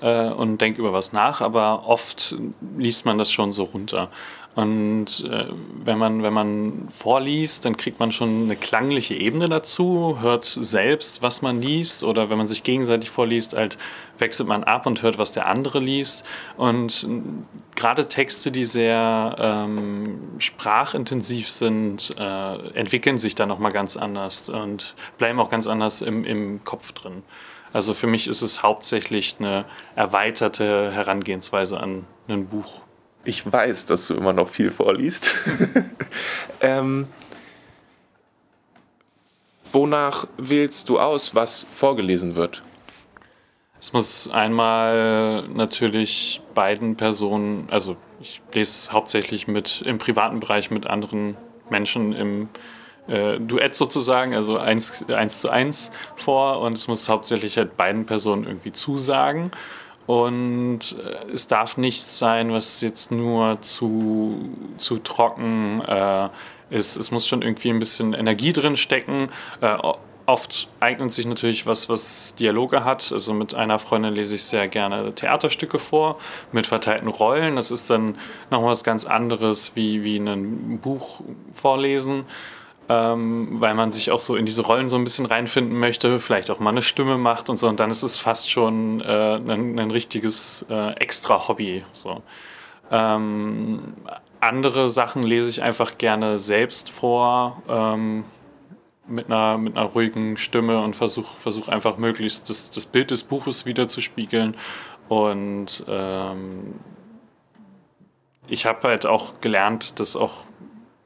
T: äh, und denke über was nach, aber oft liest man das schon so runter. Und äh, wenn, man, wenn man vorliest, dann kriegt man schon eine klangliche Ebene dazu, hört selbst, was man liest. Oder wenn man sich gegenseitig vorliest, halt wechselt man ab und hört, was der andere liest. Und äh, gerade Texte, die sehr ähm, sprachintensiv sind, äh, entwickeln sich dann nochmal ganz anders und bleiben auch ganz anders im, im Kopf drin. Also für mich ist es hauptsächlich eine erweiterte Herangehensweise an ein Buch.
H: Ich weiß, dass du immer noch viel vorliest. ähm, wonach wählst du aus, was vorgelesen wird?
T: Es muss einmal natürlich beiden Personen, also ich lese hauptsächlich mit im privaten Bereich mit anderen Menschen im äh, Duett sozusagen, also eins, eins zu eins vor und es muss hauptsächlich halt beiden Personen irgendwie zusagen. Und äh, es darf nichts sein, was jetzt nur zu, zu trocken äh, ist. Es muss schon irgendwie ein bisschen Energie drin stecken. Äh, oft eignet sich natürlich was, was Dialoge hat. Also mit einer Freundin lese ich sehr gerne Theaterstücke vor mit verteilten Rollen. Das ist dann nochmal was ganz anderes wie, wie ein Buch vorlesen ähm, weil man sich auch so in diese Rollen so ein bisschen reinfinden möchte, vielleicht auch mal eine Stimme macht und so. Und dann ist es fast schon äh, ein, ein richtiges äh, Extra-Hobby. So. Ähm, andere Sachen lese ich einfach gerne selbst vor, ähm, mit, einer, mit einer ruhigen Stimme und versuche versuch einfach möglichst das, das Bild des Buches wiederzuspiegeln. Und ähm, ich habe halt auch gelernt, dass auch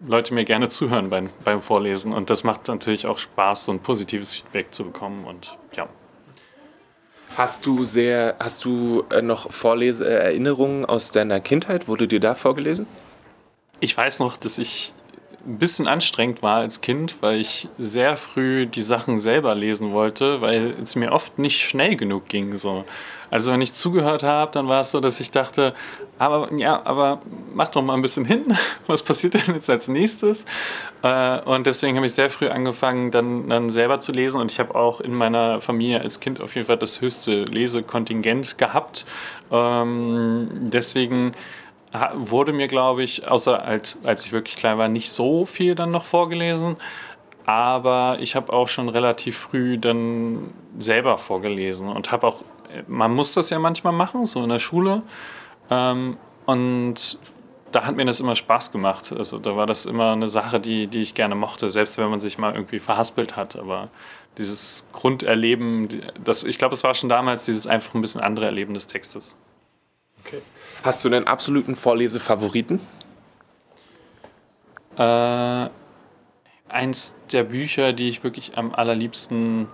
T: Leute mir gerne zuhören beim, beim Vorlesen. Und das macht natürlich auch Spaß, so ein positives Feedback zu bekommen. Und ja.
B: Hast du sehr, hast du äh, noch Vorleseerinnerungen aus deiner Kindheit? Wurde dir da vorgelesen?
T: Ich weiß noch, dass ich ein bisschen anstrengend war als Kind, weil ich sehr früh die Sachen selber lesen wollte, weil es mir oft nicht schnell genug ging. So. Also wenn ich zugehört habe, dann war es so, dass ich dachte, aber ja, aber mach doch mal ein bisschen hin. Was passiert denn jetzt als nächstes? Äh, und deswegen habe ich sehr früh angefangen, dann, dann selber zu lesen. Und ich habe auch in meiner Familie als Kind auf jeden Fall das höchste Lesekontingent gehabt. Ähm, deswegen wurde mir, glaube ich, außer als, als ich wirklich klein war, nicht so viel dann noch vorgelesen. Aber ich habe auch schon relativ früh dann selber vorgelesen und habe auch, man muss das ja manchmal machen, so in der Schule. Ähm, und da hat mir das immer Spaß gemacht. Also da war das immer eine Sache, die, die ich gerne mochte, selbst wenn man sich mal irgendwie verhaspelt hat. Aber dieses Grunderleben, das, ich glaube, es war schon damals dieses einfach ein bisschen andere Erleben des Textes.
B: Okay. Hast du einen absoluten Vorlesefavoriten?
T: Äh, eins der Bücher, die ich wirklich am allerliebsten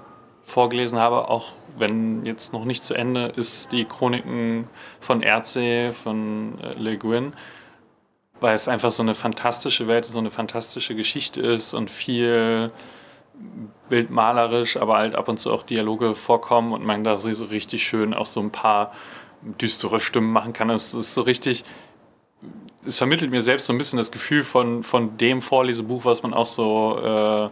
T: vorgelesen habe, auch wenn jetzt noch nicht zu Ende, ist die Chroniken von Erdsee von äh, Le Guin, weil es einfach so eine fantastische Welt, so eine fantastische Geschichte ist und viel bildmalerisch, aber halt ab und zu auch Dialoge vorkommen und man da so richtig schön auch so ein paar düstere Stimmen machen kann. Es ist so richtig, es vermittelt mir selbst so ein bisschen das Gefühl von, von dem Vorlesebuch, was man auch so äh,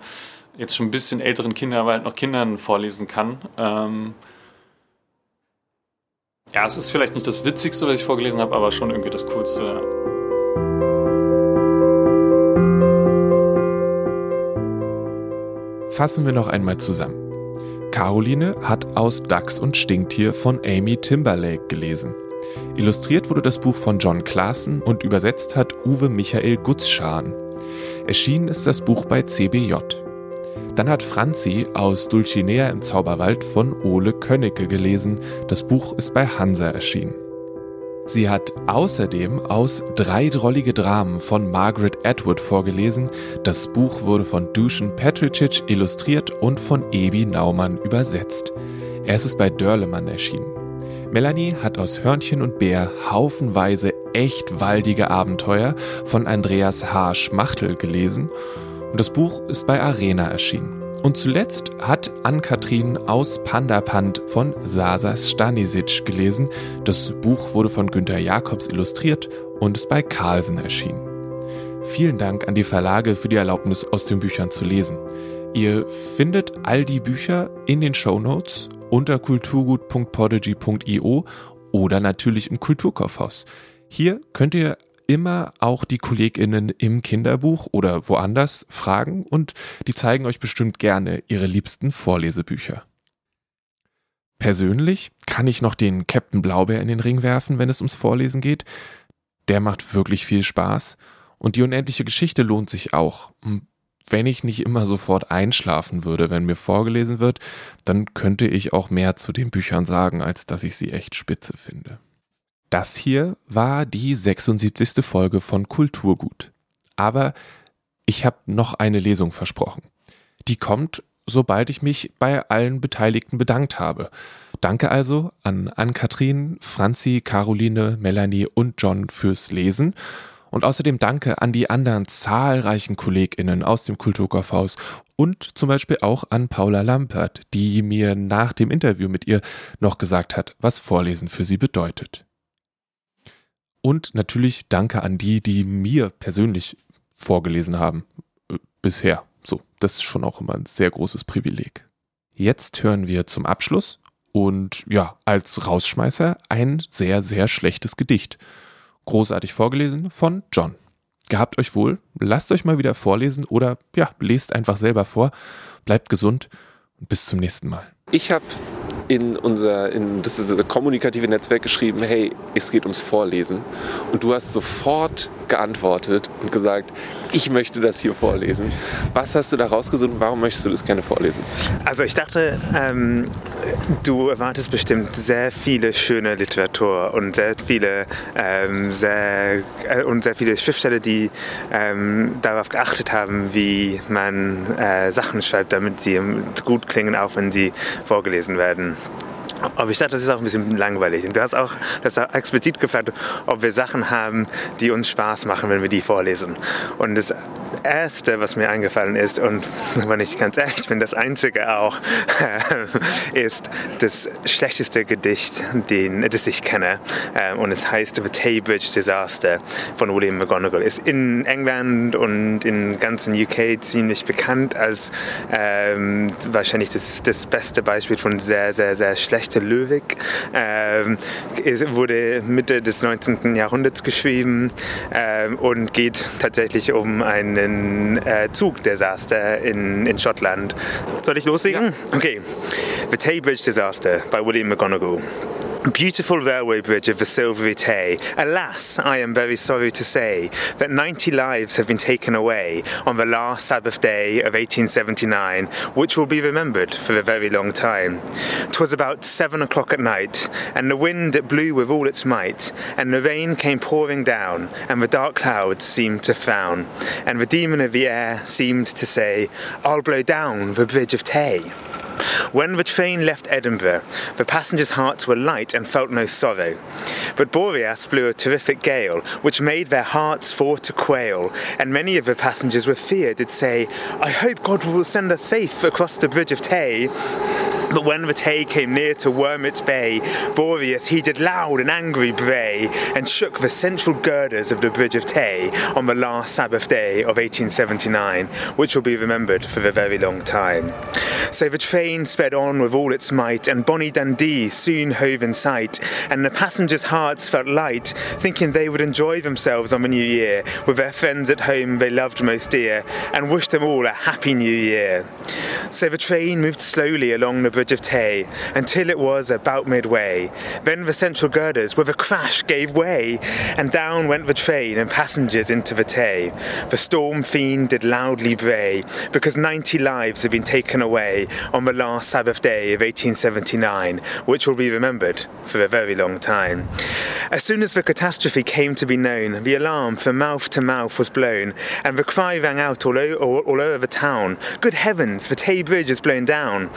T: jetzt schon ein bisschen älteren Kindern, aber halt noch Kindern vorlesen kann. Ähm ja, es ist vielleicht nicht das Witzigste, was ich vorgelesen habe, aber schon irgendwie das Coolste.
B: Fassen wir noch einmal zusammen. Caroline hat aus Dachs und Stinktier von Amy Timberlake gelesen. Illustriert wurde das Buch von John Claassen und übersetzt hat Uwe Michael Gutzschan. Erschienen ist das Buch bei CBJ. Dann hat Franzi aus Dulcinea im Zauberwald von Ole Könnecke gelesen. Das Buch ist bei Hansa erschienen. Sie hat außerdem aus Drei drollige Dramen von Margaret Atwood vorgelesen. Das Buch wurde von Dusan Petricic illustriert und von Ebi Naumann übersetzt. Es ist bei Dörlemann erschienen. Melanie hat aus Hörnchen und Bär haufenweise echt waldige Abenteuer von Andreas H. Schmachtel gelesen und das Buch ist bei Arena erschienen. Und zuletzt hat Ann-Kathrin aus Pandapand von Sasas Stanisic gelesen. Das Buch wurde von Günter Jakobs illustriert und ist bei Carlsen erschienen. Vielen Dank an die Verlage für die Erlaubnis, aus den Büchern zu lesen. Ihr findet all die Bücher in den Show Notes unter kulturgut.podigy.io oder natürlich im Kulturkaufhaus. Hier könnt ihr immer auch die KollegInnen im Kinderbuch oder woanders fragen und die zeigen euch bestimmt gerne ihre liebsten Vorlesebücher. Persönlich kann ich noch den Captain Blaubeer in den Ring werfen, wenn es ums Vorlesen geht. Der macht wirklich viel Spaß und die unendliche Geschichte lohnt sich auch. Wenn ich nicht immer sofort einschlafen würde, wenn mir vorgelesen wird, dann könnte ich auch mehr zu den Büchern sagen, als dass ich sie echt spitze finde. Das hier war die 76. Folge von Kulturgut. Aber ich habe noch eine Lesung versprochen. Die kommt, sobald ich mich bei allen Beteiligten bedankt habe. Danke also an Ann-Kathrin, Franzi, Caroline, Melanie und John fürs Lesen. Und außerdem danke an die anderen zahlreichen KollegInnen aus dem Kulturkaufhaus und zum Beispiel auch an Paula Lampert, die mir nach dem Interview mit ihr noch gesagt hat, was Vorlesen für sie bedeutet. Und natürlich danke an die, die mir persönlich vorgelesen haben. Äh, bisher. So, das ist schon auch immer ein sehr großes Privileg. Jetzt hören wir zum Abschluss und ja, als Rausschmeißer ein sehr, sehr schlechtes Gedicht. Großartig vorgelesen von John. Gehabt euch wohl, lasst euch mal wieder vorlesen oder ja, lest einfach selber vor. Bleibt gesund und bis zum nächsten Mal.
H: Ich habe
B: in unser in das, das kommunikative Netzwerk geschrieben, hey, es geht ums Vorlesen. Und du hast sofort geantwortet und gesagt, ich möchte das hier vorlesen. Was hast du da rausgesucht und warum möchtest du das gerne vorlesen?
R: Also ich dachte, ähm, du erwartest bestimmt sehr viele schöne Literatur und sehr viele ähm, sehr, äh, und sehr viele Schriftsteller, die ähm, darauf geachtet haben, wie man äh, Sachen schreibt, damit sie gut klingen, auch wenn sie vorgelesen werden. Aber ich dachte, das ist auch ein bisschen langweilig. Und du hast auch, das auch explizit gefragt, ob wir Sachen haben, die uns Spaß machen, wenn wir die vorlesen. Und das Erste, was mir eingefallen ist, und wenn ich ganz ehrlich bin, das Einzige auch, ist das schlechteste Gedicht, den, das ich kenne. Ähm, und es heißt The Tay Bridge Disaster von William McGonagall. Ist in England und in ganzen UK ziemlich bekannt als ähm, wahrscheinlich das, das beste Beispiel von sehr, sehr, sehr schlechter Löwig. Ähm, wurde Mitte des 19. Jahrhunderts geschrieben ähm, und geht tatsächlich um einen äh, Zugdesaster in, in Schottland. Soll ich loslegen? Ja. Okay. The Tay Bridge Disaster by William McGonagall. Beautiful railway bridge of the Silvery Tay. Alas, I am very sorry to say that 90 lives have been taken away on the last Sabbath day of 1879, which will be remembered for a very long time. 'Twas about seven o'clock at night, and the wind blew with all its might, and the rain came pouring down, and the dark clouds seemed to frown, and the demon of the air seemed to say, I'll blow down the bridge of Tay. When the train left Edinburgh, the passengers' hearts were light and felt no sorrow. But Boreas blew a terrific gale, which made their hearts for to quail, and many of the passengers with fear did say, I hope God will send us safe across the bridge of Tay. But when the Tay came near to Wormits Bay, Boreas he did loud and angry bray, and shook the central girders of the Bridge of Tay on the last Sabbath day of 1879, which will be remembered for a very long time. So the train sped on with all its might, and Bonnie Dundee soon hove in sight, and the passengers' hearts felt light, thinking they would enjoy themselves on the new year with their friends at home they loved most dear, and wished them all a happy new year. So the train moved slowly along the bridge of Tay until it was about midway. Then the central girders with a crash gave way, and down went the train and passengers into the Tay. The storm fiend did loudly bray, because ninety lives had been taken away on the last Sabbath day of 1879, which will be remembered for a very long time. As soon as the catastrophe came to be known, the alarm from mouth to mouth was blown, and the cry rang out all, all over the town Good heavens, the Tay Bridge is blown down!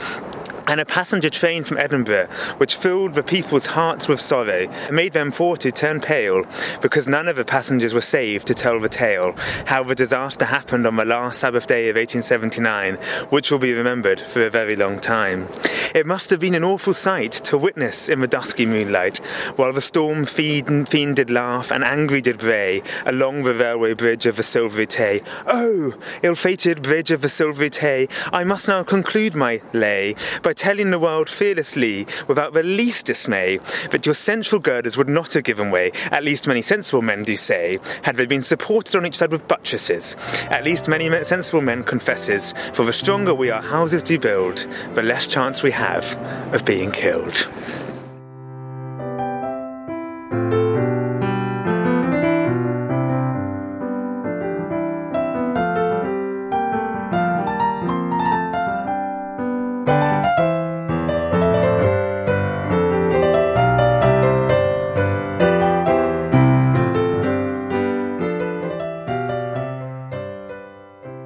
R: And a passenger train from Edinburgh, which filled the people's hearts with sorrow, and made them for to turn pale, because none of the passengers were saved to tell the tale, how the disaster happened on the last Sabbath day of 1879, which will be remembered for a very long time. It must have been an awful sight to witness in the dusky moonlight, while the storm fiend, fiend did laugh and angry did bray along the railway bridge of the Silvery Tay. Oh, ill-fated bridge of the Silvery Tay, I must now conclude my lay by telling the world fearlessly, without the least dismay, that your central girders would not have given way, at least many sensible men do say, had they been supported on each side with buttresses. At least many sensible men confesses, for the stronger we our houses do build, the less chance we have of being killed.